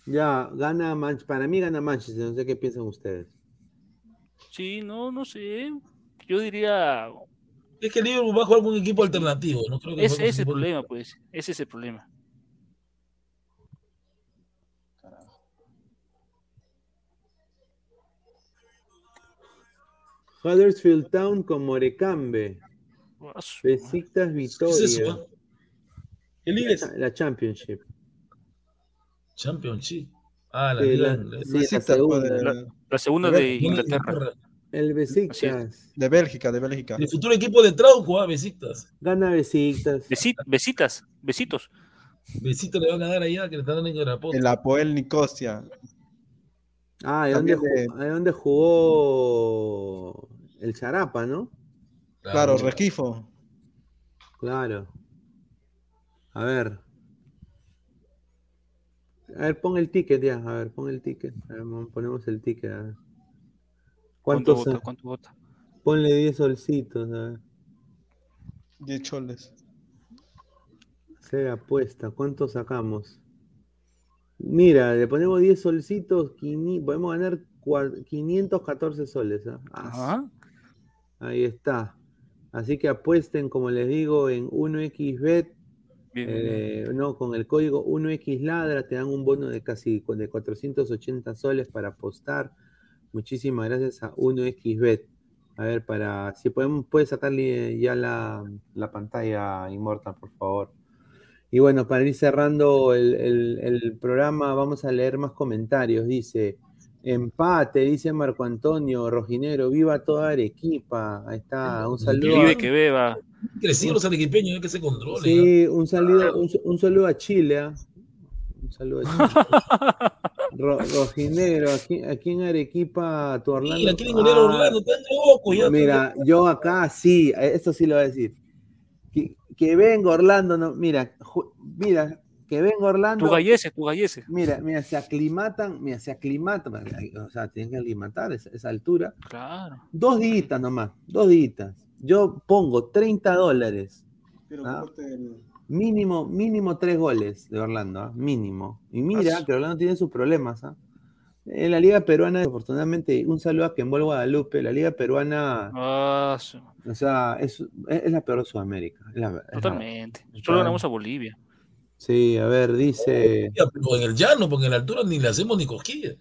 Ya, gana Man- para mí gana Manchester, no sé qué piensan ustedes. Sí, no, no sé. Yo diría, Es que el Liverpool va a jugar con un equipo alternativo. No creo que ese ese es con el problema, pues. Ese es el problema. Huddersfield Town con Morecambe. Besiktas ¿Qué Vitoria. es eso? ¿Qué liga es? La Championship. Championship. Ah, la Sí, liga la- sí, la Besiktas, segunda. de, La- La segunda de de Inglaterra. El Besiktas. de Bélgica, de Bélgica. El futuro equipo de Trauco, ah, Besiktas. Gana Besiktas. Besi- Besitas, besitos. Besito le va a ganar allá que le están dando en Grapoto. El Apoel Nicosia. Ah, ¿de dónde, de- jugó, ¿de dónde jugó el Charapa, no? Claro, Requifo. Claro. A ver. A ver, pon el ticket ya. A ver, pon el ticket. A ver, ponemos el ticket. A ver. ¿Cuánto ¿Cuántos? vota? ¿Cuánto vota? Ponle 10 solcitos. A ver. 10 choles. Se apuesta. ¿Cuánto sacamos? Mira, le ponemos 10 solcitos. Podemos ganar cua- 514 soles. ¿ah? Ah, Ajá. Ahí está. Así que apuesten, como les digo, en 1xbet. Bien, bien, bien. eh, no, con el código 1xladra te dan un bono de casi de 480 soles para apostar. Muchísimas gracias a 1xbet. A ver, para si podemos, puedes sacarle ya la, la pantalla Immortal, por favor. Y bueno, para ir cerrando el, el- el programa, vamos a leer más comentarios. Dice, empate, dice Marco Antonio Rojinero, viva toda Arequipa. Ahí está, un Que saludo. vive, a- que beba. Crecidos los arequipeños, que se controlen. Sí, un saludo, un, un saludo a Chile. ¿ah? Un saludo a Chile. Ro- Rojinero, aquí, aquí en Arequipa, tu Orlando. Ah, Orlando, ya. Mira, yo acá sí, eso sí lo voy a decir. Que, que venga Orlando, no, mira, ju- mira, que venga Orlando. Tu gallese, tu gallese. Mira, mira, se aclimatan, mira, se aclimatan, o sea, tienen que aclimatar esa, esa altura. Claro. Dos días nomás, dos días. Yo pongo 30 dólares. Ah. Mínimo, mínimo tres goles de Orlando, ¿ah? mínimo. Y mira que Orlando tiene sus problemas. ¿ah? En la Liga Peruana, afortunadamente, un saludo a Kembol Guadalupe. La Liga Peruana, Ah, o sea, es, es- es la peor de Sudamérica. es la- es la- totalmente. Claro. Solo ganamos a Bolivia. Sí, a ver, dice. Ya, pero en el llano, porque en la altura ni le hacemos ni cosquillas.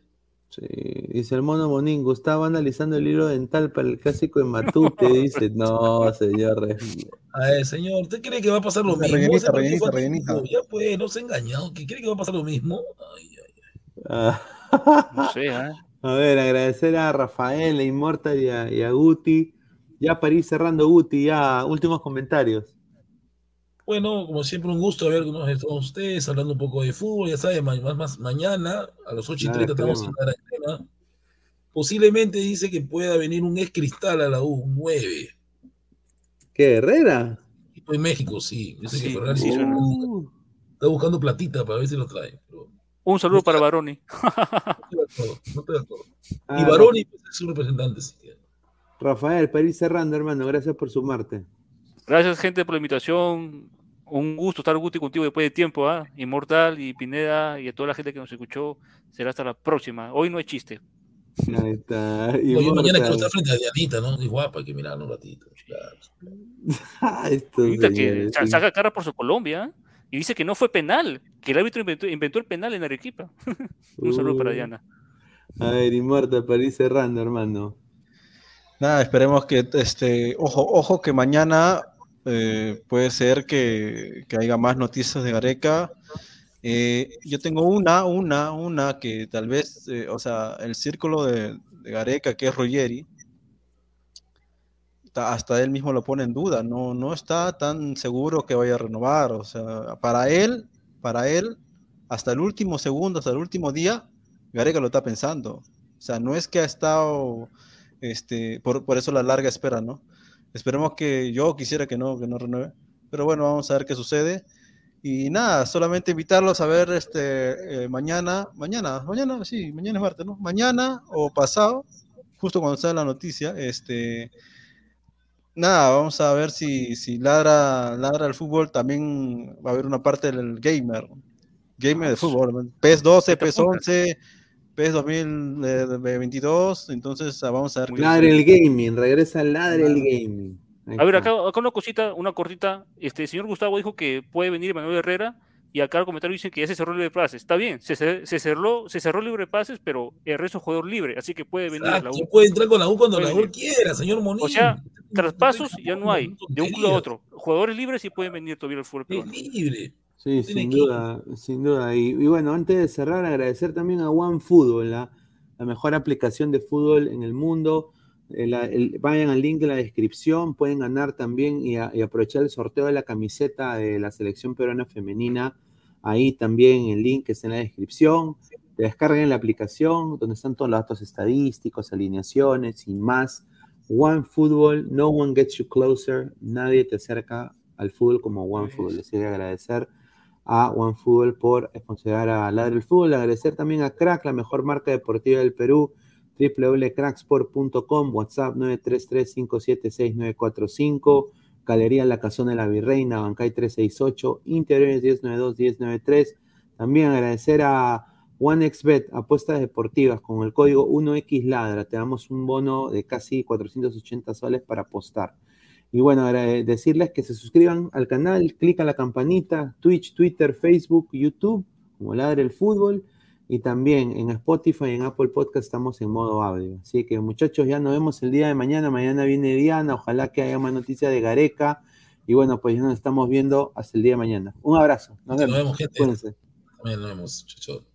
Sí, dice el mono Monín, estaba analizando el hilo dental para el clásico de Matute. Dice, no, señor. A ver, señor, ¿usted cree que va a pasar lo mismo? rellenita, rellenita, rellenita. Ya pues, no se ha engañado. ¿Que cree que va a pasar lo mismo? Ay, ay, Ah. No sé, ¿ah? A ver, agradecer a Rafael, a Immortal y a, y a Guti. Ya para ir cerrando, Guti, ya últimos comentarios. Bueno, como siempre, un gusto haber con todos ustedes, hablando un poco de fútbol. Ya saben, ma- más, más mañana a las 8 y Nada 30 estamos en Extrema. Posiblemente dice que pueda venir un ex cristal a la U, un 9. ¿Qué, Herrera? En México, sí. Dice que Sí, Ferrari sí, suena. Uh, está buscando platita para ver si lo trae. Pero Un saludo para Baroni. no acuerdo, no ah, Y Baroni pues, es su representante. si quiere. Rafael, para ir cerrando, hermano, gracias por sumarte. Gracias, gente, por la invitación. Un gusto estar Guti contigo después de tiempo, ¿ah? Inmortal y Pineda y a toda la gente que nos escuchó. Será hasta la próxima. Hoy no hay chiste. Ahí está. No, yo mañana quiero estar frente a Dianita, ¿no? Es guapa, hay que mirarlo un ratito. claro. Que saca cara por su Colombia ¿ah? y dice que no fue penal, que el árbitro inventó, inventó el penal en Arequipa. Un saludo para. Diana. A ver, Immortal, para ir cerrando, hermano. Nada, esperemos que, este, ojo, ojo que mañana eh, puede ser que, haya más noticias de Gareca. Eh, yo tengo una, una, una que tal vez, eh, o sea, el círculo de, de, Gareca, que es Ruggeri, hasta él mismo lo pone en duda, no, no está tan seguro que vaya a renovar, o sea, para él, para él, hasta el último segundo, hasta el último día, Gareca lo está pensando. O sea, no es que ha estado este, por, por, eso la larga espera, ¿no? Esperemos que yo quisiera que no, que no renueve, pero bueno, vamos a ver qué sucede. Y nada, solamente invitarlos a ver este eh, mañana, mañana, mañana, sí, mañana es martes, ¿no? Mañana o pasado, justo cuando sale la noticia, este, nada, vamos a ver si, si ladra, ladra el fútbol, también va a haber una parte del gamer, gamer de fútbol, PES 12, PES 11, PES 2022, entonces ah, vamos a ver. Ladre el gaming, regresa al ladre el gaming. A ver, acá, acá, una cosita, una cortita. Este el señor Gustavo dijo que puede venir Manuel Herrera y acá el comentario dice que ya se cerró el libre pases. Está bien, se, se, cerró, se cerró el libre pases, pero el resto es jugador libre, así que puede venir Exacto, a la U. puede entrar con la U cuando la U quiera, señor Monillo. O sea, traspasos ya no hay, de un club a otro. Jugadores libres sí pueden venir todavía al fútbol peruano. libre. Sí, sin duda, sin duda. Y, y, bueno, antes de cerrar, agradecer también a OneFootball, la, la mejor aplicación de fútbol en el mundo. El, el, vayan al link de la descripción, pueden ganar también y, a, y, aprovechar el sorteo de la camiseta de la selección peruana femenina. Ahí también el link que está en la descripción. Descarguen la aplicación donde están todos los datos estadísticos, alineaciones y más. One Football, no one gets you closer. Nadie te acerca al fútbol como One Football. Les quiero agradecer a OneFootball por sponsorar a Ladre el Fútbol. Agradecer también a Crack, la mejor marca deportiva del Perú, www.cracksport.com, WhatsApp 933-576-945, Galería La Casona de la Virreina, Bancay 368, Interiores 1092-1093. También agradecer a OneXBet, apuestas deportivas, con el código 1XLadra. Te damos un bono de casi 480 soles para apostar. Y bueno, decirles que se suscriban al canal, clic a la campanita, Twitch, Twitter, Facebook, YouTube, como Ladre el Fútbol, y también en Spotify y en Apple Podcast estamos en modo audio. Así que muchachos, ya nos vemos el día de mañana. Mañana viene Diana, ojalá que haya más noticias de Gareca. Y bueno, pues ya nos estamos viendo hasta el día de mañana. Un abrazo. Nos vemos, nos vemos gente. Cuídense. También nos vemos, chao.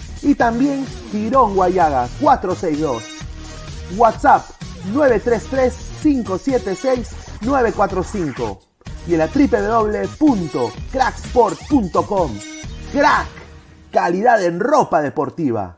y también Girón Guayaga 462. WhatsApp 933-576-945 y en la www.cracksport.com. Crack, calidad en ropa deportiva.